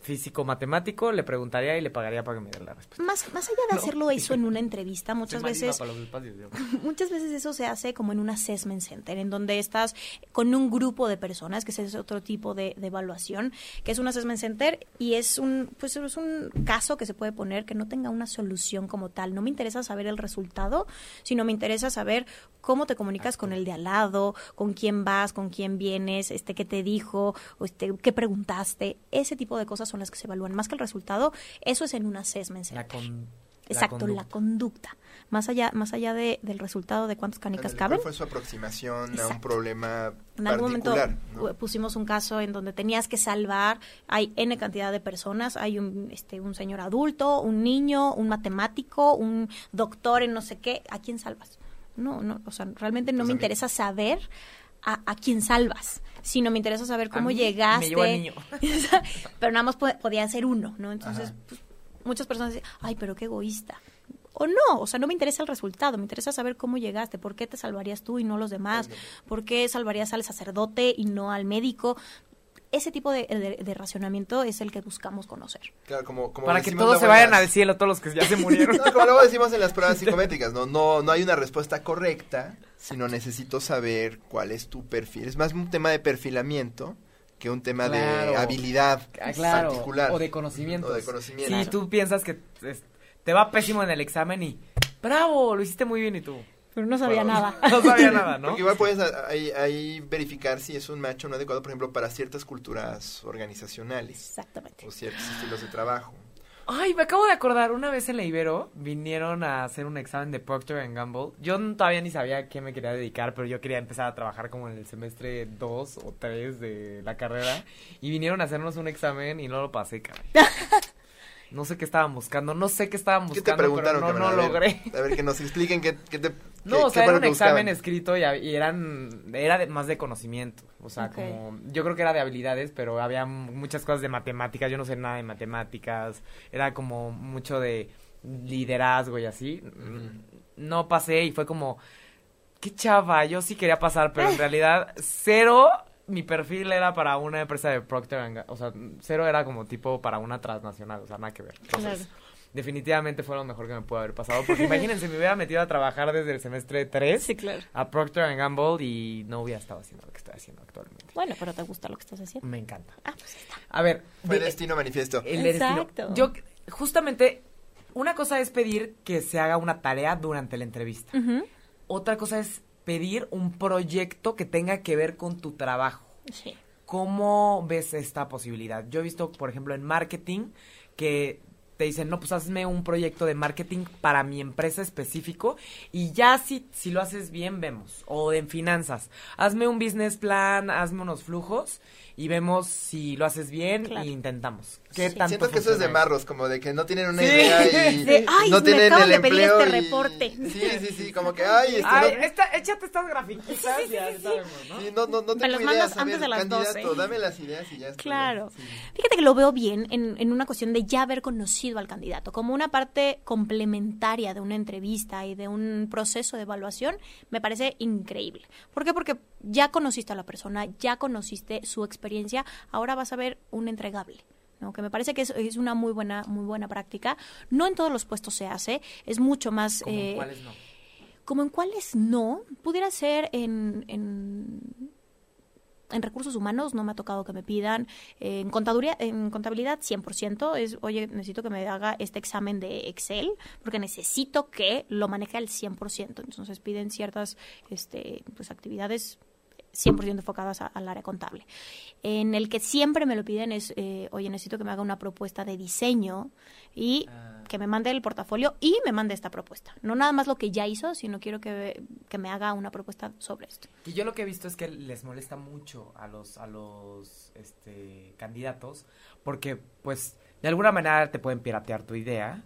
físico matemático, le preguntaría y le pagaría para que me diera la respuesta. Más, más allá de No. hacerlo eso en una entrevista, muchas veces espacios. Muchas veces eso se hace como en un assessment center, en donde estás con un grupo de personas, que ese es otro tipo de, de evaluación, que es un assessment center y es un, pues es un caso que se puede poner que no tenga una solución como tal. No me interesa saber el resultado, sino me interesa saber cómo te comunicas con el de al lado, con quién vas, con quién vienes, este, qué te dijo, este, qué preguntaste. Ese tipo de cosas son las que se evalúan. Más que el resultado, eso es en un assessment center. La con, Exacto, la conducta. conducta. Más allá, más allá de, del resultado de cuántas canicas caben. ¿Cuál fue su aproximación a un problema En algún momento pusimos un caso en donde tenías que salvar, hay N cantidad de personas, hay un, este, un señor adulto, un niño, un matemático, un doctor en no sé qué, ¿a quién salvas? No, no, o sea, realmente no Pues me interesa saber a, a quién salvas, sino me interesa saber A cómo mí llegaste. me llevó al niño. pero nada más po- podía ser uno, ¿no? Entonces, pues, muchas personas dicen, ay, pero qué egoísta. O no, o sea, no me interesa el resultado, me interesa saber cómo llegaste, por qué te salvarías tú y no los demás, por qué salvarías al sacerdote y no al médico. Ese tipo de, de- de racionamiento es el que buscamos conocer. Claro, como, como Para que todos se vayan las- al cielo, todos los que ya se murieron. No, como luego decimos en las pruebas psicométricas, ¿no? No, no hay una respuesta correcta, sino necesito saber cuál es tu perfil. Es más un tema de perfilamiento que un tema de habilidad Ah, claro, particular. o de conocimiento. Si tú piensas que te va pésimo en el examen y bravo, lo hiciste muy bien y tú. Pero no sabía Bueno. nada. No sabía nada, ¿no? Porque igual puedes a- ahí, ahí verificar si es un macho no adecuado, por ejemplo, para ciertas culturas organizacionales Exactamente. o ciertos estilos de trabajo. Ay, me acabo de acordar, una vez en la Ibero vinieron a hacer un examen de Procter Gamble. Yo todavía ni sabía a qué me quería dedicar, pero yo quería empezar a trabajar como en el semestre 2 o 3 de la carrera. Y vinieron a hacernos un examen y no lo pasé, caray. No sé qué estaban buscando, no sé qué estaban ¿Qué te buscando, preguntaron? pero no, cabrón? no logré. A ver, que nos expliquen qué, qué te... No, o sea, era un examen buscaban. escrito y, eran, era de- más de conocimiento, o sea, como, yo creo que era de habilidades, pero había muchas cosas de matemáticas, yo no sé nada de matemáticas, era como mucho de liderazgo y así, no pasé y fue como, qué chava, yo sí quería pasar, pero en realidad cero, mi perfil era para una empresa de Procter o sea, cero era como tipo para una transnacional, o sea, nada que ver. Entonces, Claro. Definitivamente fue lo mejor que me pudo haber pasado. Porque imagínense, me hubiera metido a trabajar desde el semestre 3 Sí, claro. a Procter Gamble y no hubiera estado haciendo lo que estoy haciendo actualmente. Bueno, pero te gusta lo que estás haciendo. Me encanta. Ah, pues está. A ver, Fue de- destino manifiesto. el destino. Exacto. Yo, justamente, una cosa es pedir que se haga una tarea durante la entrevista. Otra cosa es pedir un proyecto que tenga que ver con tu trabajo. Sí. ¿Cómo ves esta posibilidad? Yo he visto, por ejemplo, en marketing que te dicen, no, pues hazme un proyecto de marketing para mi empresa específico y ya si, si lo haces bien, vemos. O en finanzas, hazme un business plan, hazme unos flujos y vemos si lo haces bien Claro. e intentamos. ¿Qué Sí. tanto Siento que eso es de marros, como de que no tienen una Sí. idea y De, "Ay, no me tienen el de pedir empleo este y- reporte. Sí, sí, sí, como que, ay, este, Ay, no, esta- échate estas grafiquitas y ahorita vemos, ¿no? sí, no, no, no Me tengo las ideas, mandas a antes ver, de las candidato, 12. dame las ideas y ya está. Claro. Sí. Fíjate que lo veo bien en, en una cuestión de ya haber conocido al candidato, como una parte complementaria de una entrevista y de un proceso de evaluación, me parece increíble. ¿Por qué? Porque ya conociste a la persona, ya conociste su experiencia, ahora vas a ver un entregable. ¿no? que me parece que es, es una muy buena muy buena práctica no en todos los puestos se hace es mucho más Como eh, cuáles no. como en cuáles no, pudiera ser en, en, en recursos humanos, no me ha tocado que me pidan. Eh, en, contaduría, en contabilidad, 100%, es, oye, necesito que me haga este examen de Excel, porque necesito que lo maneje al 100%. Entonces piden ciertas este, pues, actividades 100% enfocadas a- al área contable. En el que siempre me lo piden es, eh, oye, necesito que me haga una propuesta de diseño y Ah. que me mande el portafolio y me mande esta propuesta. No nada más lo que ya hizo, sino quiero que, que me haga una propuesta sobre esto. Y yo lo que he visto es que les molesta mucho a los a los este candidatos porque pues de alguna manera te pueden piratear tu idea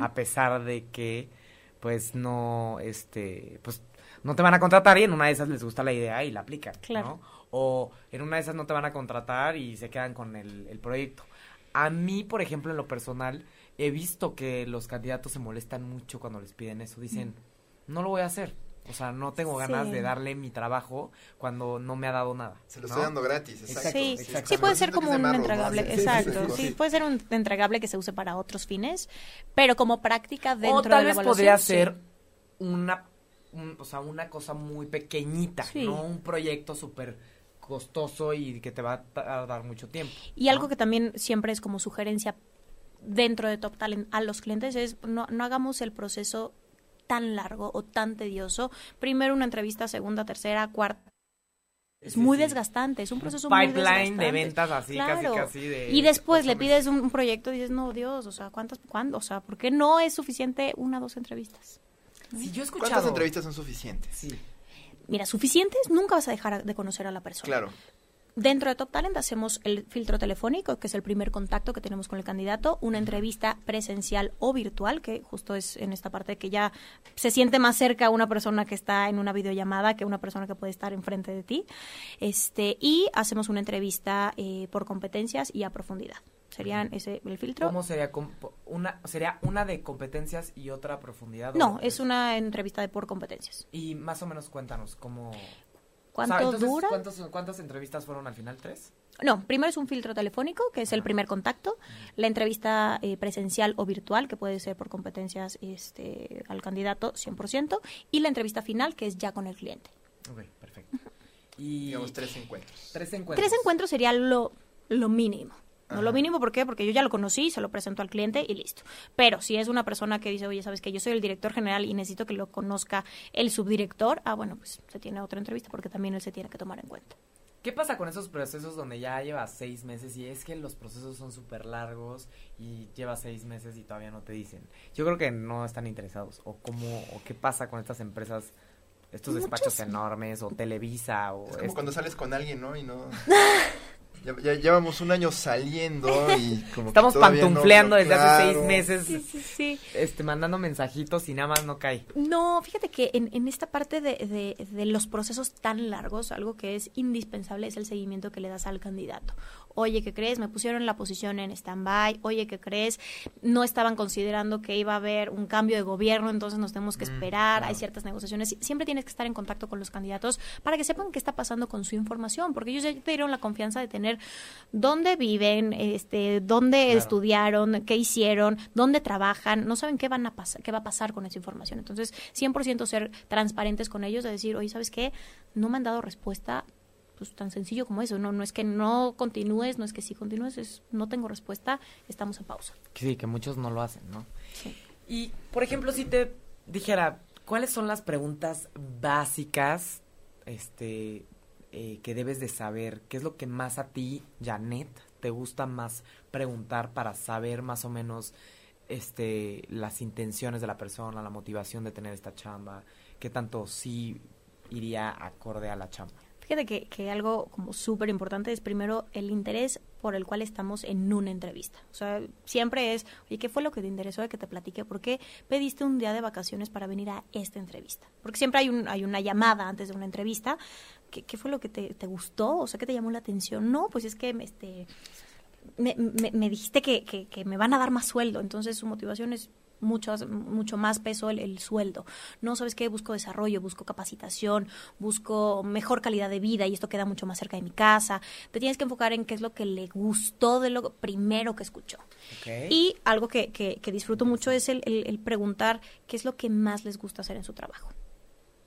a pesar de que pues no este pues no te van a contratar y en una de esas les gusta la idea y la aplican, Claro. ¿no? O en una de esas no te van a contratar y se quedan con el, el proyecto. A mí, por ejemplo, en lo personal, he visto que los candidatos se molestan mucho cuando les piden eso. Dicen, no lo voy a hacer. O sea, no tengo ganas Sí. de darle mi trabajo cuando no me ha dado nada. Se lo ¿no? estoy dando gratis, exacto. Exacto, Sí, exacto. sí puede ser como de un entregable, Sí, sí, sí, exacto, sí. sí, puede ser un entregable que se use para otros fines, pero como práctica dentro o de tal la vez evaluación, podría sí. ser una, un- o sea, una cosa muy pequeñita, Sí. no un proyecto súper costoso y que te va a tardar mucho tiempo. Y algo que también siempre es como sugerencia dentro de Top Talent a los clientes es no, no hagamos el proceso tan largo o tan tedioso. Primero una entrevista, segunda, tercera, cuarta. Es Sí, muy sí. desgastante, es un proceso muy Pipeline desgastante. de ventas así, casi, Claro. casi de... Y después le pides un, un proyecto y dices, no, Dios, o sea, ¿cuántas, cuándo? O sea, ¿por qué no es suficiente una o dos entrevistas? Yo he escuchado... ¿Cuántas entrevistas son suficientes? Sí. Mira, suficientes nunca vas a dejar de conocer a la persona. Claro. Dentro de Top Talent hacemos el filtro telefónico, que es el primer contacto que tenemos con el candidato, una entrevista presencial o virtual, que justo es en esta parte que ya se siente más cerca una persona que está en una videollamada que una persona que puede estar enfrente de ti. Este, y hacemos una entrevista eh, por competencias y a profundidad. Serían ese el filtro. ¿Cómo sería? una, ¿Sería una de competencias y otra profundidad? No, ¿O- es una entrevista de por competencias. Y más o menos cuéntanos, ¿cómo... ¿Cuánto o sea, entonces, dura? ¿cuántos- ¿Cuántas entrevistas fueron al final? ¿Tres? No, primero es un filtro telefónico, que es el primer contacto, la entrevista eh, presencial o virtual, que puede ser por competencias este, al candidato 100%, y la entrevista final, que es ya con el cliente. Ok, perfecto. Y... Digamos tres encuentros. Tres encuentros. Tres encuentros sería lo, lo mínimo. No Ajá. lo mínimo, ¿por qué? Porque yo ya lo conocí, se lo presento al cliente y listo. Pero si es una persona que dice, oye, sabes que yo soy el director general y necesito que lo conozca el subdirector, ah, bueno, pues se tiene otra entrevista porque también él se tiene que tomar en cuenta. ¿Qué pasa con esos procesos donde ya llevas seis meses y es que los procesos son súper largos y llevas seis meses y todavía no te dicen? Yo creo que no están interesados. ¿O cómo, o qué pasa con estas empresas, estos despachos enormes, o Televisa, o... Es como este- cuando sales con alguien, ¿no? Y no... Ya, ya llevamos un año saliendo y como que Estamos todavía no, desde hace seis meses, Sí, sí, sí. este, mandando mensajitos y nada más no cae. No, fíjate que en, en esta parte de, de- de los procesos tan largos, algo que es indispensable es el seguimiento que le das al candidato. Oye, ¿qué crees? Me pusieron la posición en stand-by. Oye, ¿qué crees? No estaban considerando que iba a haber un cambio de gobierno, entonces nos tenemos que esperar. Hay ciertas negociaciones. Sie- Siempre tienes que estar en contacto con los candidatos para que sepan qué está pasando con su información, porque ellos ya te dieron la confianza de tener dónde viven, este, dónde Claro. estudiaron, qué hicieron, dónde trabajan, no saben qué van a pasar, qué va a pasar con esa información. Entonces, 100% ser transparentes con ellos, de decir, oye, ¿sabes qué? No me han dado respuesta, pues tan sencillo como eso. No, no es que no continúes, no es que sí continúes, es no tengo respuesta, estamos en pausa. Sí, que muchos no lo hacen, ¿no? Sí. Y, por ejemplo, si te dijera, ¿cuáles son las preguntas básicas este, eh, que debes de saber? ¿Qué es lo que más a ti, Janet, te gusta más preguntar para saber más o menos este, las intenciones de la persona, la motivación de tener esta chamba? ¿Qué tanto sí iría acorde a la chamba? Fíjate que, algo como súper importante es primero el interés por el cual estamos en una entrevista. O sea, siempre es, oye, ¿qué fue lo que te interesó de que te platiqué? ¿Por qué pediste un día de vacaciones para venir a esta entrevista? Porque siempre hay, un, hay una llamada antes de una entrevista. ¿Qué, qué fue lo que te, te gustó? O sea, ¿qué te llamó la atención? No, pues es que este, me, me, me dijiste que, que, que me van a dar más sueldo. Entonces su motivación es mucho, mucho más peso el, el, sueldo. No, ¿sabes qué? Busco desarrollo, busco capacitación, busco mejor calidad de vida y esto queda mucho más cerca de mi casa. Te tienes que enfocar en qué es lo que le gustó de lo primero que escuchó. Okay. Y algo que, que, que disfruto mucho es el, el, el preguntar qué es lo que más les gusta hacer en su trabajo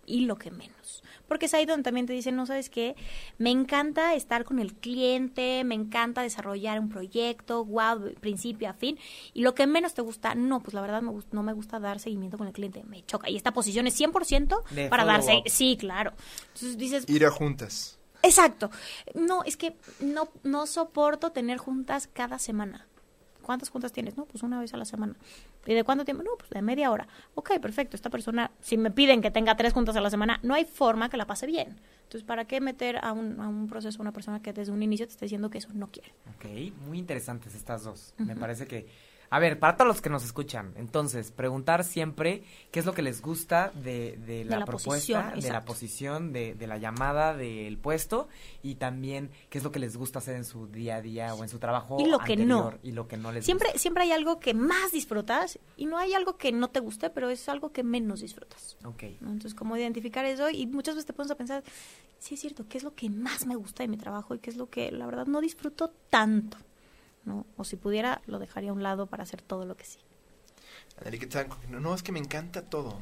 y lo que menos. Porque es ahí donde también te dicen, no sabes qué, me encanta estar con el cliente, me encanta desarrollar un proyecto, wow, principio a fin, y lo que menos te gusta, no, pues la verdad me no me gusta dar seguimiento con el cliente, me choca. Y esta posición es 100% De para dar follow-up. Sí, claro. Entonces dices, Ir a juntas. exacto. No, es que no, no soporto tener juntas cada semana. ¿Cuántas juntas tienes? No, pues una vez a la semana. ¿Y de cuánto tiempo? No, pues de media hora. Ok, perfecto. Esta persona, si me piden que tenga tres juntas a la semana, no hay forma que la pase bien. Entonces, ¿para qué meter a un, a un proceso a una persona que desde un inicio te está diciendo que eso no quiere? Ok, muy interesantes estas dos. Me parece que... A ver, para todos los que nos escuchan, entonces, preguntar siempre qué es lo que les gusta de, de la, la propuesta, posición, de la posición, de, de la llamada, del puesto, y también qué es lo que les gusta hacer en su día a día o en su trabajo Y lo que no. Y lo que no les Siempre, gusta. siempre hay algo que más disfrutas y no hay algo que no te guste, pero es algo que menos disfrutas. Ok. ¿no? Entonces, cómo identificar eso y muchas veces te pones a pensar, sí es cierto, ¿qué es lo que más me gusta de mi trabajo y qué es lo que la verdad no disfruto tanto? ¿No? O si pudiera, lo dejaría a un lado para hacer todo lo que sí. No, no, es que me encanta todo.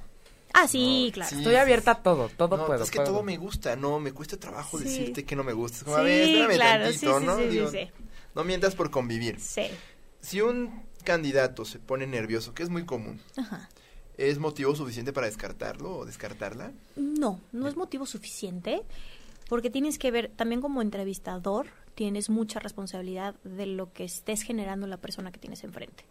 Ah, sí, No, claro. sí. Estoy abierta a todo, todo no, puedo. es que puedo. todo me gusta, no, me cuesta trabajo Sí. decirte que no me gusta. Es como, Sí, a ver, espérame claro, tantito, ¿no? sí, sí, Digo, sí. No mientas por convivir. Sí. Si un candidato se pone nervioso, que es muy común, Ajá. ¿es motivo suficiente para descartarlo o descartarla? No, no es motivo suficiente porque tienes que ver, también como entrevistador, tienes mucha responsabilidad de lo que estés generando en la persona que tienes enfrente.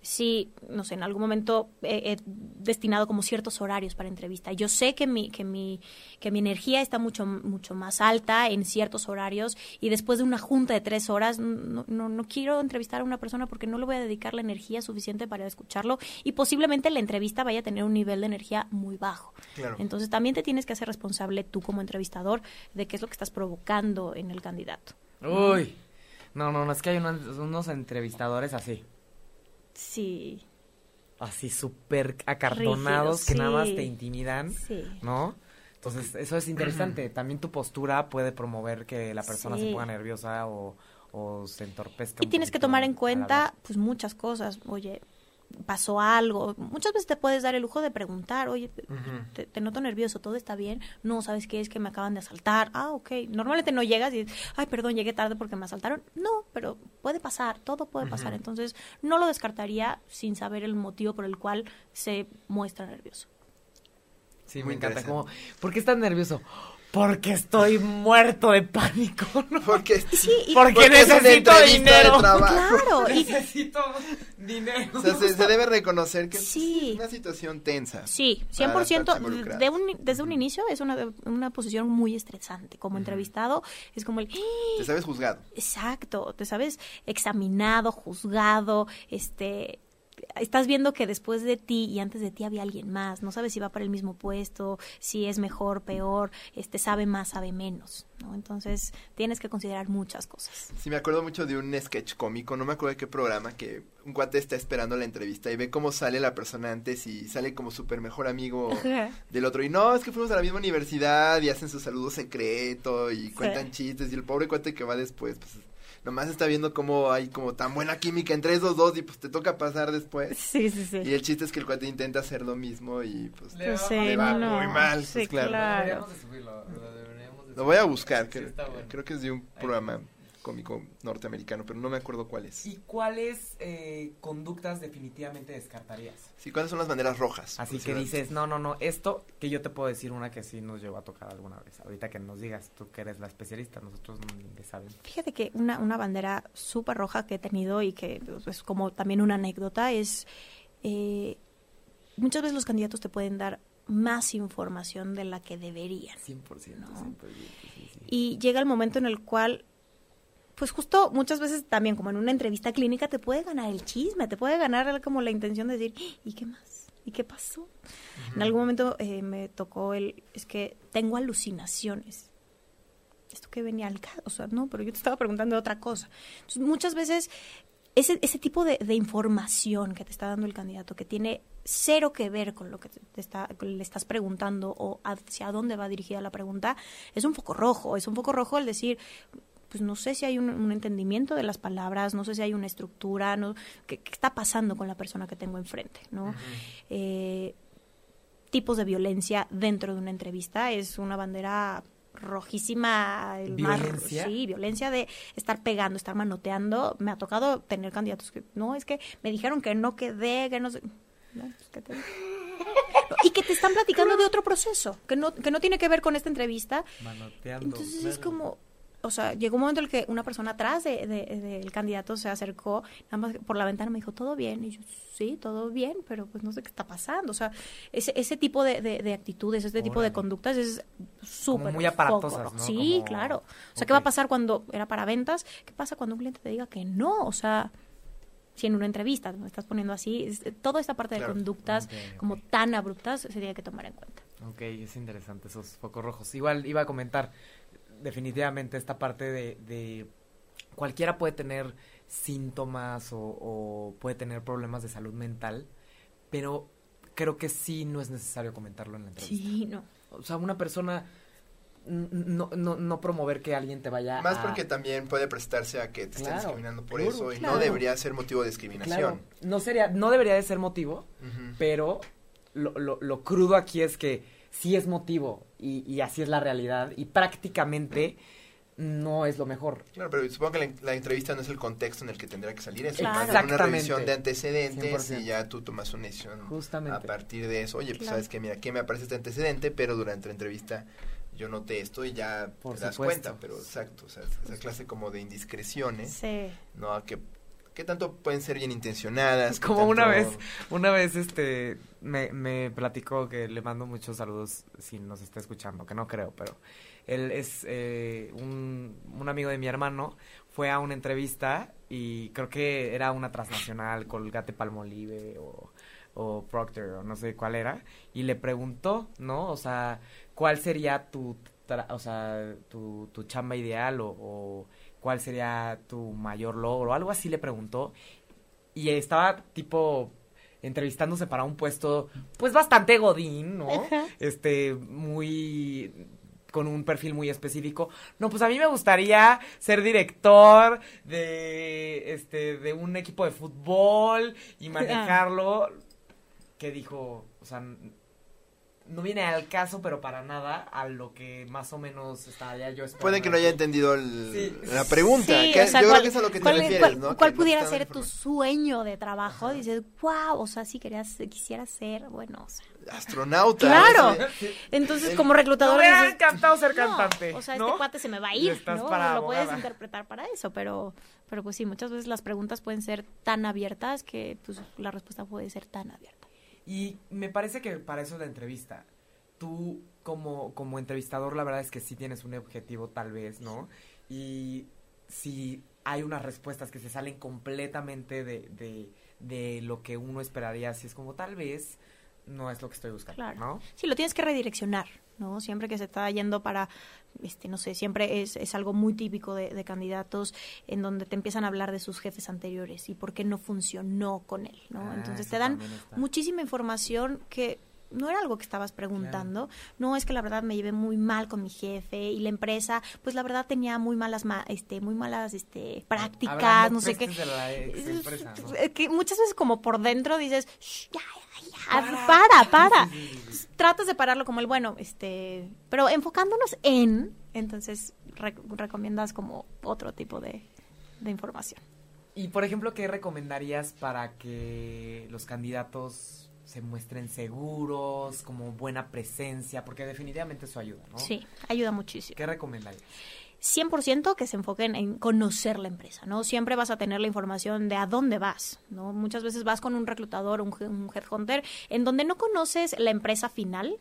Si, no sé, en algún momento he, he destinado como ciertos horarios para entrevista. Yo sé que mi, que mi, que mi energía está mucho, mucho más alta en ciertos horarios y después de una junta de tres horas no, no, no quiero entrevistar a una persona porque no le voy a dedicar la energía suficiente para escucharlo y posiblemente la entrevista vaya a tener un nivel de energía muy bajo. Claro. Entonces también te tienes que hacer responsable tú como entrevistador de qué es lo que estás provocando en el candidato. Uy. No, no, no, es que hay unos, unos entrevistadores así. Sí, Así súper acartonados Rígidos, que nada más te intimidan. sí. ¿no? Entonces, eso es interesante. También tu postura puede promover que la persona se ponga nerviosa o, o se entorpezca. Y tienes que tomar en cuenta pues muchas cosas. Oye, pasó algo. Muchas veces te puedes dar el lujo de preguntar, oye, te, te noto nervioso, todo está bien. No, ¿sabes qué? Es que me acaban de asaltar. Ah, ok. Normalmente no llegas y, ay, perdón, llegué tarde porque me asaltaron. No, pero puede pasar, todo puede pasar. Entonces, no lo descartaría sin saber el motivo por el cual se muestra nervioso. Sí, Muy me encanta. Como, ¿por qué estás nervioso? Porque estoy muerto de pánico, ¿no? Porque, Sí, y- Porque porque necesito dinero. de trabajo. Claro, y, Necesito dinero. O sea, se, se debe reconocer que Sí. es una situación tensa. Sí, para las 100%. partes involucradas. De un, desde un inicio es una, una posición muy estresante. Como entrevistado es como el... Te sabes juzgado. Exacto, te sabes examinado, juzgado, este estás viendo que después de ti y antes de ti había alguien más, no sabes si va para el mismo puesto, si es mejor, peor, este sabe más, sabe menos, ¿no? Entonces, tienes que considerar muchas cosas. Sí, me acuerdo mucho de un sketch cómico, no me acuerdo de qué programa, que un cuate está esperando la entrevista y ve cómo sale la persona antes y sale como súper mejor amigo del otro. Y no, es que fuimos a la misma universidad y hacen su saludo secreto y cuentan chistes. Y el pobre cuate que va después, pues nomás está viendo cómo hay como tan buena química entre esos dos y pues te toca pasar después. Sí, sí, sí. Y el chiste es que el cuate intenta hacer lo mismo y pues Le Pues va sí, le va no. muy mal, Sí, pues, claro. claro. Deberíamos de subirlo, lo deberíamos de Lo voy a buscar, Sí, creo, bueno. creo que es de un programa cómico norteamericano, pero no me acuerdo cuál es. ¿Y cuáles eh, conductas definitivamente descartarías? Sí, ¿cuáles son las banderas rojas? Así que dices, no, no, no, esto que yo te puedo decir una que sí nos llegó a tocar alguna vez. Ahorita que nos digas, tú que eres la especialista, nosotros ni le sabemos. Fíjate que una, una bandera súper roja que he tenido y que pues, es como también una anécdota es, eh, muchas veces los candidatos te pueden dar más información de la que deberían. 100%, No. 100%, sí, sí. Y llega el momento en el cual, pues justo muchas veces también como en una entrevista clínica te puede ganar el chisme, te puede ganar como la intención de decir, ¿y qué más? ¿Y qué pasó? En algún momento eh, me tocó el, es que tengo alucinaciones. Esto que venía al caso, o sea, no, pero yo te estaba preguntando otra cosa. Entonces, muchas veces ese, ese tipo de, de información que te está dando el candidato, que tiene cero que ver con lo que te está, le estás preguntando o hacia dónde va dirigida la pregunta, es un foco rojo. Es un foco rojo el decir, pues no sé si hay un, un entendimiento de las palabras, no sé si hay una estructura, no, ¿qué, qué está pasando con la persona que tengo enfrente, ¿no? Eh, tipos de violencia dentro de una entrevista es una bandera rojísima el mar- ¿Violencia? sí violencia de estar pegando estar manoteando me ha tocado tener candidatos que no es que me dijeron que no quedé que no sé y que te están platicando de otro proceso que no que no tiene que ver con esta entrevista Manoteando. entonces es como, o sea, llegó un momento en el que una persona atrás del de, del candidato se acercó, nada más por la ventana me dijo, ¿todo bien? Y yo, sí, todo bien, pero pues no sé qué está pasando. O sea, ese, ese tipo de, de- de actitudes, este tipo de Órale. conductas es súper muy aparatosas, foco. ¿no? Sí, Como- claro. O sea, ¿qué va a pasar cuando era para ventas? ¿Qué pasa cuando un cliente te diga que no? O sea... Si en una entrevista me estás poniendo así, es- toda esta parte de Claro. conductas como tan abruptas se tiene que tomar en cuenta. Ok, es interesante esos focos rojos. Igual iba a comentar definitivamente esta parte de, de cualquiera puede tener síntomas o, o puede tener problemas de salud mental, pero creo que sí no es necesario comentarlo en la entrevista. Sí, no. O sea, una persona no, no, no promover que alguien te vaya Más a- porque también puede prestarse a que te estén discriminando por claro, eso y claro. no debería ser motivo de Claro, discriminación. no sería, no debería de ser motivo, pero lo, lo, lo crudo aquí es que sí es motivo y, y así es la realidad y prácticamente no es lo mejor. Claro, pero supongo que la, la entrevista no es el contexto en el que tendría que salir eso. Claro. Más bien una Exactamente. revisión de antecedentes 100%. y ya tú tomas una decisión Justamente. a partir de eso. Oye, pues Claro. sabes que mira, aquí me aparece este antecedente, pero durante la entrevista yo noté esto y ya Por te das supuesto. cuenta. Pero exacto, o sea, esa clase como de indiscreciones, Sí. ¿no? Que, que tanto pueden ser bien intencionadas. Como una vez, una vez este me, me platicó que le mando muchos saludos si nos está escuchando, que no creo, pero él es eh, un, un amigo de mi hermano, fue a una entrevista y creo que era una transnacional, Colgate Palmolive o, o Procter o no sé cuál era, y le preguntó, ¿no? O sea, ¿cuál sería tu, tra- o sea, tu, tu chamba ideal o, o cuál sería tu mayor logro? Algo así le preguntó y estaba tipo entrevistándose para un puesto pues bastante godín, ¿no? Este muy con un perfil muy específico. No, pues a mí me gustaría ser director de este de un equipo de fútbol y manejarlo. Que dijo, o sea, no viene al caso, pero para nada, a lo que más o menos estaría yo esperando. Puede que no haya entendido el- Sí. la pregunta. Sí, que o sea, yo ¿cuál- creo que es a lo que te refieres, cuál- ¿no? cuál Que pudiera ser tu sueño de trabajo? Dices, wow, o sea, si querías, quisieras ser, bueno, o sea, Astronauta. Claro. Sí. Entonces, como Me reclutador hubiera dices, encantado ser "No, cantante. o sea, ¿no? este cuate se me va a ir, estás ¿no? para Lo puedes interpretar para eso, pero, pero pues sí, muchas veces las preguntas pueden ser tan abiertas que pues la respuesta puede ser tan abierta. Y me parece que para eso es la entrevista. Tú, como, como entrevistador, la verdad es que sí tienes un objetivo, tal vez, ¿no? Y si hay unas respuestas que se salen completamente de, de, de lo que uno esperaría, si es como tal vez no es lo que estoy buscando, Claro. ¿no? Sí, lo tienes que redireccionar, ¿no? Siempre que se está yendo para, este, no sé, siempre es, es algo muy típico de, de candidatos en donde te empiezan a hablar de sus jefes anteriores y por qué no funcionó con él, ¿no? Ah, Entonces te dan muchísima información que no era algo que estabas preguntando, no es que la verdad me llevé muy mal con mi jefe y la empresa, pues la verdad tenía muy malas, ma- este, muy malas, este, prácticas, Hablando no sé qué. de la empresa, ¿no? Que muchas veces como por dentro dices, "Shh, ya, Para. para, para. Sí, sí, sí, sí. Tratas de pararlo como el bueno, este, pero enfocándonos en, entonces re- recomiendas como otro tipo de, de información. Y por ejemplo, ¿qué recomendarías para que los candidatos se muestren seguros, como buena presencia? Porque definitivamente eso ayuda, ¿no? Sí, ayuda muchísimo. ¿Qué recomendarías? 100% que se enfoquen en conocer la empresa, ¿no? Siempre vas a tener la información de a dónde vas, ¿no? Muchas veces vas con un reclutador, un, un headhunter, en donde no conoces la empresa final,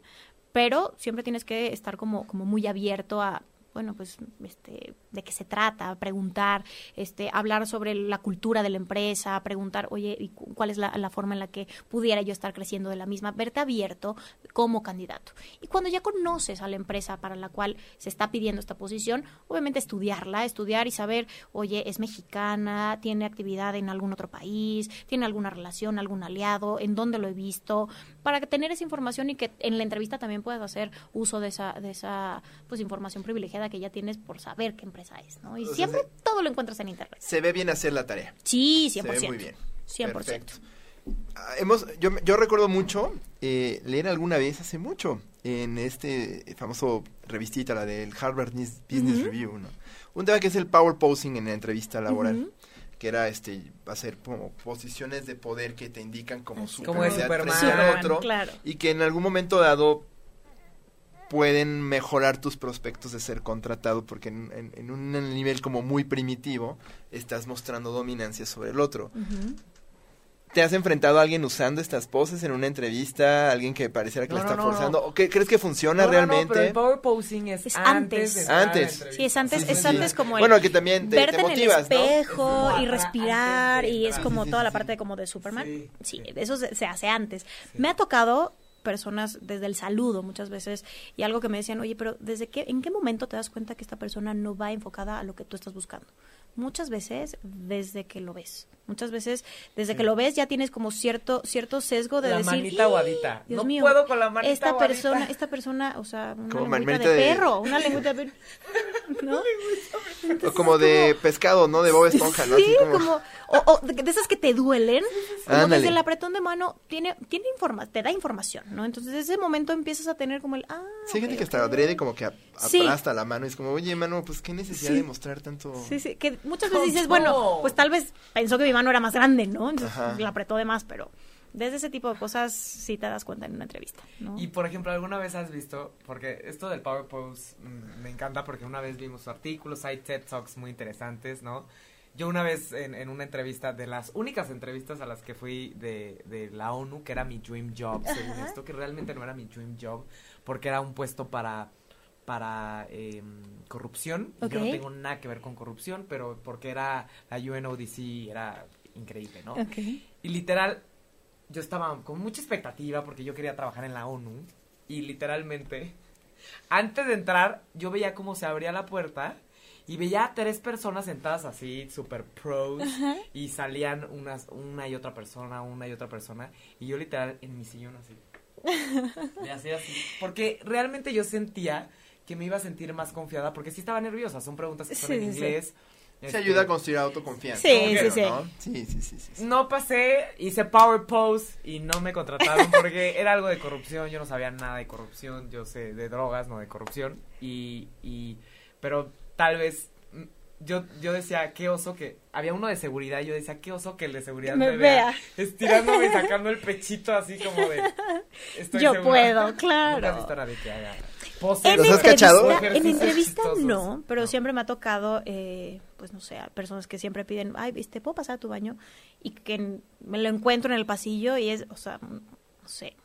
pero siempre tienes que estar como, como muy abierto a bueno, pues, este, de qué se trata, preguntar, este, hablar sobre la cultura de la empresa, preguntar, oye, ¿y cu- cuál es la, la forma en la que pudiera yo estar creciendo de la misma, verte abierto como candidato. Y cuando ya conoces a la empresa para la cual se está pidiendo esta posición, obviamente estudiarla, estudiar y saber, oye, es mexicana, tiene actividad en algún otro país, tiene alguna relación, algún aliado, en dónde lo he visto, para tener esa información y que en la entrevista también puedas hacer uso de esa, de esa pues información privilegiada que ya tienes por saber qué empresa es, ¿no? Y O sea, siempre se- todo lo encuentras en internet. Se ve bien hacer la tarea. Sí, 100%. Se ve muy bien. 100%. Perfecto. Ah, Hemos, yo, yo recuerdo mucho eh, leer alguna vez hace mucho en este famoso revistita, la del Harvard Business Review, ¿no? Un tema que es el power posing en la entrevista laboral. Que era este hacer como posiciones de poder que te indican como Así su Como Superman. frente al otro claro. y que en algún momento dado pueden mejorar tus prospectos de ser contratado porque en, en- en un nivel como muy primitivo estás mostrando dominancia sobre el otro. ¿Te has enfrentado a alguien usando estas poses en una entrevista? ¿Alguien que pareciera que No, la está no, forzando? no. ¿O qué, ¿Crees que funciona No, no, no, realmente? pero el power posing es, Es antes. antes. de. Sí, es antes, Sí, es sí. antes como el Bueno, que también te, verte te en el motivas, ¿no? espejo Es y respirar antes de y es como Sí, sí, toda la parte como de Superman. Sí, Sí, sí. eso se, se hace antes. Me ha tocado personas desde el saludo muchas veces y algo que me decían, oye, pero ¿desde qué, en qué momento te das cuenta que esta persona no va enfocada a lo que tú estás buscando? Muchas veces desde que lo ves. Muchas veces desde que lo ves ya tienes como cierto cierto sesgo de La decir, manita aguadita. Dios No mío, puedo con la manita esta aguadita". persona, esta persona, o sea, una Como lengüita de, de- perro, una lengüita de ¿no? O como de pescado, ¿no? De Bob Esponja, ¿no? Sí, Así como... como, o, o de, de esas que te duelen, como Ándale. desde el apretón de mano, tiene, tiene informa, te da información, ¿no? Entonces, desde ese momento empiezas a tener como el, ah, Sí, hay gente que hasta ok. adrede como que Sí. aplasta la mano y es como, oye, mano, pues qué necesidad Sí. de mostrar tanto... Sí, sí, que muchas veces dices, bueno, pues tal vez pensó que mi mano era más grande, ¿no? Entonces, Ajá. la apretó de más, pero desde ese tipo de cosas sí te das cuenta en una entrevista, ¿no? Y por ejemplo, ¿alguna vez has visto? Porque esto del Power Pose mm, me encanta porque una vez vimos su artículos, hay TED Talks muy interesantes, ¿no? Yo una vez en, en una entrevista, de las únicas entrevistas a las que fui de, de la ONU, que era mi dream job, según esto, que realmente no era mi dream job, porque era un puesto para para eh, corrupción. y Yo no tengo nada que ver con corrupción, pero porque era la UNODC, era increíble, ¿no? Ok. Y literal, yo estaba con mucha expectativa porque yo quería trabajar en la ONU. Y literalmente, antes de entrar, yo veía cómo se abría la puerta y veía a tres personas sentadas así, super pros. Y salían unas, una y otra persona, una y otra persona. Y yo literal en mi sillón así. Le hacía así. Porque realmente yo sentía que me iba a sentir más confiada porque sí estaba nerviosa. Son preguntas que son Sí, en sí, sí. inglés. Se Este, ayuda a construir autoconfianza. Sí. ¿no? Sí, sí, sí, sí, sí. No pasé, hice power pose y no me contrataron porque era algo de corrupción, yo no sabía nada de corrupción, yo sé de drogas, no de corrupción y, y pero tal vez mm, yo, yo decía, qué oso que, había uno de seguridad, yo decía, qué oso que el de seguridad Me me, vea, estirándome y sacando el pechito así como de, estoy Yo segura. puedo, has claro. visto a nadie que haga En ¿Los has entrevista, cachado? en Ejercicios entrevista chistosos. no, pero No. siempre me ha tocado, eh, pues no sé, a personas que siempre piden, ay, este, ¿puedo pasar a tu baño? Y que me lo encuentro en el pasillo y es, o sea, no sé,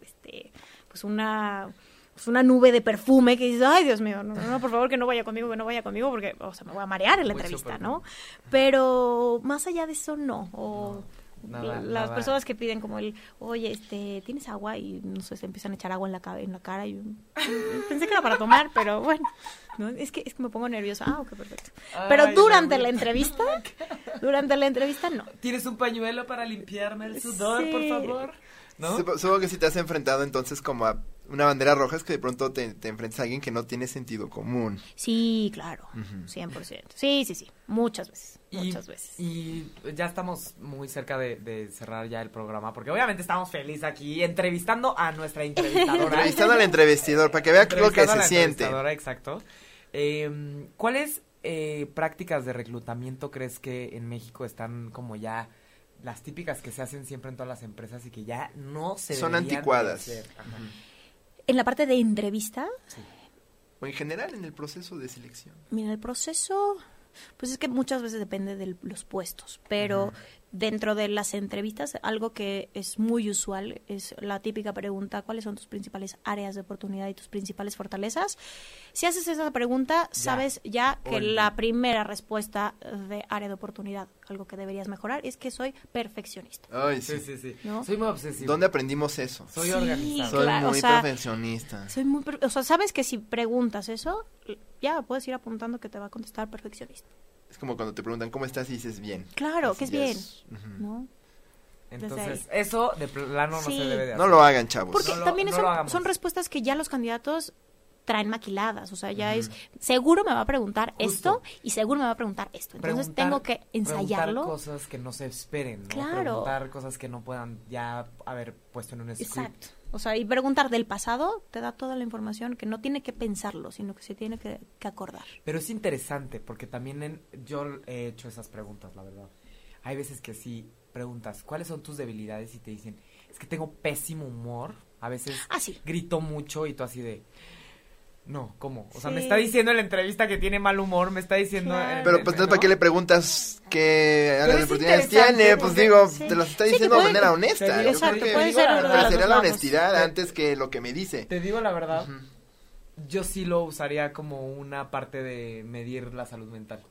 este, pues una, pues una nube de perfume que dices, ay, Dios mío, no, no, no, por favor que no vaya conmigo, que no vaya conmigo, porque, o sea, me voy a marear en la entrevista. ¿no? Pero más allá de eso, no. O No, nada, las nada. personas que piden como el, oye, este, ¿tienes agua? Y no sé, se empiezan a echar agua en la, en la cara. Y yo, pensé que era para tomar, pero bueno. ¿no? Es, que, es que me pongo nerviosa. Ah, ok, perfecto. Pero Ay, durante la entrevista, durante la entrevista no. ¿Tienes un pañuelo para limpiarme el sudor, Sí. por favor? ¿No? Sup- Supongo que si te has enfrentado entonces como a una bandera roja es que de pronto te, te enfrentas a alguien que no tiene sentido común. Sí, claro, Ujú. 100%. Sí, sí, sí, muchas veces, Y, muchas veces. y ya estamos muy cerca de, de cerrar ya el programa, porque obviamente estamos felices aquí entrevistando a nuestra entrevistadora. Entrevistando al entrevistador para que vea lo que a se la siente. entrevistadora, exacto. Eh, ¿Cuáles eh, prácticas de reclutamiento crees que en México están como ya las típicas que se hacen siempre en todas las empresas y que ya no se Son de anticuadas. hacer? Ajá. En la parte de entrevista, O en general en el proceso de selección. Mira, el proceso, pues es que muchas veces depende de los puestos, pero dentro de las entrevistas, algo que es muy usual es la típica pregunta, ¿cuáles son tus principales áreas de oportunidad y tus principales fortalezas? Si haces esa pregunta, sabes ya que Olvídalo. la primera respuesta de área de oportunidad, algo que deberías mejorar, es que soy perfeccionista. Ay, Sí, sí. sí, sí. ¿No? Soy muy obsesivo. ¿Dónde aprendimos eso? Soy Sí, organizado. Soy claro, muy o sea, perfeccionista. Soy muy, per- o sea, sabes que si preguntas eso, ya puedes ir apuntando que te va a contestar perfeccionista. Es como cuando te preguntan cómo estás y dices bien. Claro, Así que es bien. Entonces, eso de plano no Sí. se debe de hacer. No lo hagan, chavos. Porque No lo- también no son, son respuestas que ya los candidatos traen maquiladas, o sea, ya es, seguro me va a preguntar Justo. esto y seguro me va a preguntar esto, entonces Preguntar- tengo que ensayarlo. Preguntar cosas que no se esperen, ¿no? Claro. Preguntar cosas que no puedan ya haber puesto en un script. Exacto. O sea, y preguntar del pasado te da toda la información que no tiene que pensarlo, sino que se tiene que, que acordar. Pero es interesante porque también en- yo he hecho esas preguntas, la verdad. Hay veces que sí preguntas, ¿cuáles son tus debilidades? Y te dicen, es que tengo pésimo humor. A veces Ah, sí. grito mucho y tú así de... No, ¿cómo? O sea, me está diciendo en la entrevista que tiene mal humor, me está diciendo... Claro. Pero pues ¿para qué le preguntas qué oportunidades tiene? Pues porque- digo, Sí. te las está Sí, diciendo de manera honesta. digo- Yo Exacto, creo que puede digo ser la verdad, honestidad Te- antes que lo que me dice. Te digo la verdad, yo sí lo usaría como una parte de medir la salud mental.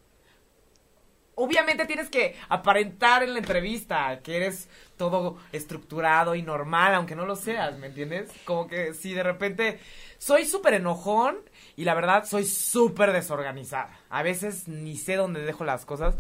Obviamente tienes que aparentar en la entrevista que eres todo estructurado y normal, aunque no lo seas, ¿me entiendes? Como que si de repente soy súper enojón y la verdad soy súper desorganizada. A veces ni sé dónde dejo las cosas.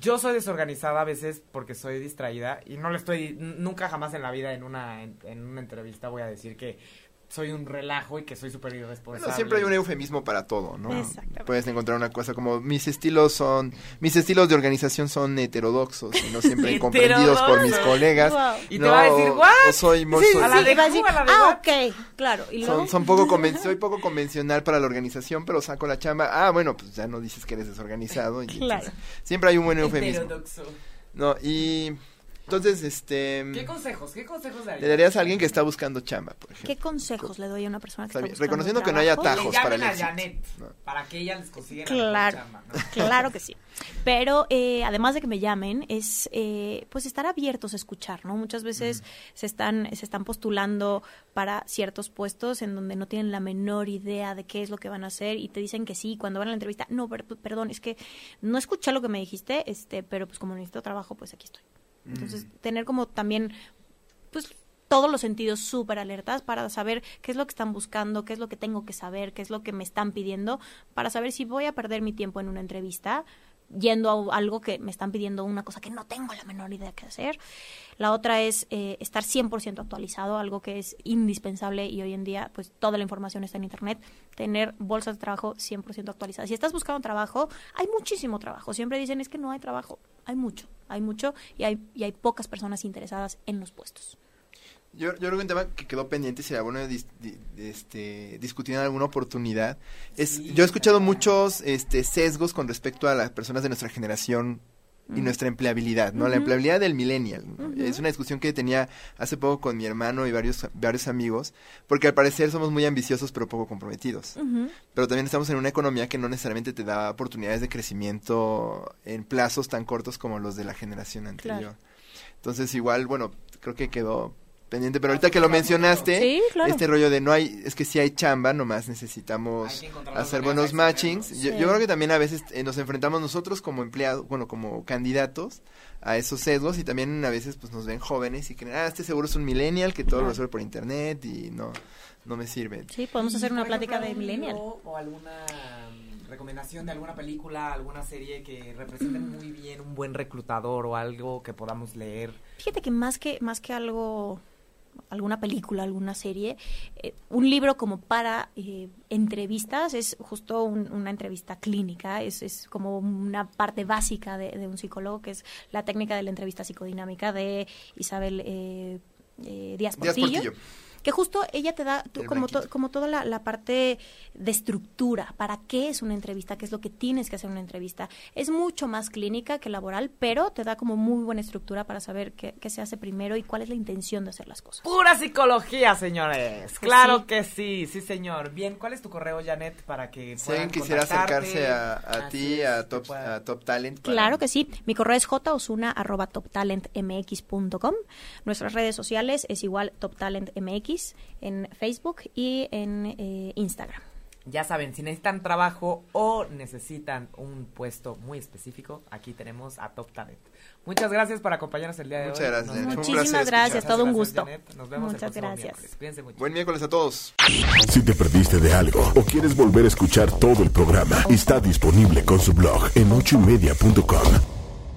Yo soy desorganizada a veces porque soy distraída y no le estoy, nunca jamás en la vida en una, en una entrevista voy a decir que soy un relajo y que soy súper irresponsable. Bueno, siempre hay un eufemismo para todo, ¿no? Exactamente. Puedes encontrar una cosa como mis estilos son, mis estilos de organización son heterodoxos y no siempre comprendidos por mis colegas. Wow. Y te va a decir, ¿what? O soy, Sí, soy- A la sí, de a decir, Cuba, a la de ah, ok, claro. Y luego, son, son poco conven- soy poco convencional para la organización, pero saco la chamba. Ah, bueno, pues ya no dices que eres desorganizado. y Claro. entonces siempre hay un buen eufemismo. Heterodoxo. No, y entonces, este, ¿Qué consejos? ¿Qué consejos le darías? darías a alguien que está buscando chamba, por ejemplo. ¿qué consejos le doy a una persona que Está está buscando reconociendo que no haya trabajo? atajos Le para llamen el a. Janet No. para que ella les consiga la Claro, chamba, ¿no? claro que sí. Pero eh, además de que me llamen, es eh, pues estar abiertos a escuchar, ¿no? Muchas veces se están se están postulando para ciertos puestos en donde no tienen la menor idea de qué es lo que van a hacer y te dicen que sí cuando van a la entrevista. No, per- perdón, es que no escuché lo que me dijiste, este, pero pues como necesito trabajo, pues aquí estoy. Entonces tener como también pues todos los sentidos súper alertas para saber qué es lo que están buscando, qué es lo que tengo que saber, qué es lo que me están pidiendo, para saber si voy a perder mi tiempo en una entrevista yendo a algo que me están pidiendo una cosa que no tengo la menor idea qué hacer. La otra es eh, estar 100% actualizado, algo que es indispensable y hoy en día pues toda la información está en Internet. Tener bolsas de trabajo 100% actualizadas. Si estás buscando trabajo, hay muchísimo trabajo. Siempre dicen es que no hay trabajo. Hay mucho, hay mucho y hay, y hay pocas personas interesadas en los puestos. Yo, yo creo que un tema que quedó pendiente y sería bueno dis, di, este, discutir en alguna oportunidad. Es, Sí, yo he escuchado muchos este, sesgos con respecto a las personas de nuestra generación y nuestra empleabilidad, ¿no? La empleabilidad del millennial. Es una discusión que tenía hace poco con mi hermano y varios, varios amigos, porque al parecer somos muy ambiciosos pero poco comprometidos. Pero también estamos en una economía que no necesariamente te da oportunidades de crecimiento en plazos tan cortos como los de la generación anterior. Claro. Entonces igual, bueno, creo que quedó pendiente, pero ahorita que lo mencionaste, Sí, claro. este rollo de no hay, es que sí hay chamba, nomás necesitamos hacer buenos matchings. Yo, Sí. yo creo que también a veces eh, nos enfrentamos nosotros como empleados, bueno, como candidatos a esos sesgos y también a veces pues nos ven jóvenes y creen, ah, este seguro es un millennial que todo lo resuelve por internet y no, no me sirve. Sí, podemos hacer una plática de millennial. O alguna mm, recomendación de alguna película, alguna serie que represente muy bien un buen reclutador o algo que podamos leer. Fíjate que más que más que algo alguna película, alguna serie, eh, un libro como para eh, entrevistas es justo un- una entrevista clínica, es, es como una parte básica de, de un psicólogo, que es la técnica de la entrevista psicodinámica de Isabel eh, eh, Díaz Díaz Portillo. Que justo ella te da tú, como, to- como toda la, la parte de estructura, para qué es una entrevista, qué es lo que tienes que hacer en una entrevista. Es mucho más clínica que laboral, pero te da como muy buena estructura para saber qué, qué se hace primero y cuál es la intención de hacer las cosas. Pura psicología, señores. Pues claro sí. que sí, sí, señor. Bien, ¿cuál es tu correo, Janet, para que Si alguien quisiera acercarse a, a ti, a Top, a Top Talent. para- Claro que sí. Mi correo es josuna.toptalentmx.com. Nuestras redes sociales es igual toptalentmx en Facebook y en eh, Instagram. Ya saben, si necesitan trabajo o necesitan un puesto muy específico, aquí tenemos a Top Talent. Muchas gracias por acompañarnos el día de Muchas hoy. gracias, Nos Muchísimas gracias, todo un gusto. Janet. Nos vemos Muchas el próximo gracias. miércoles. Cuídense mucho. Buen miércoles a todos. Si te perdiste de algo o quieres volver a escuchar todo el programa, está disponible con su blog en ochoymedia.com.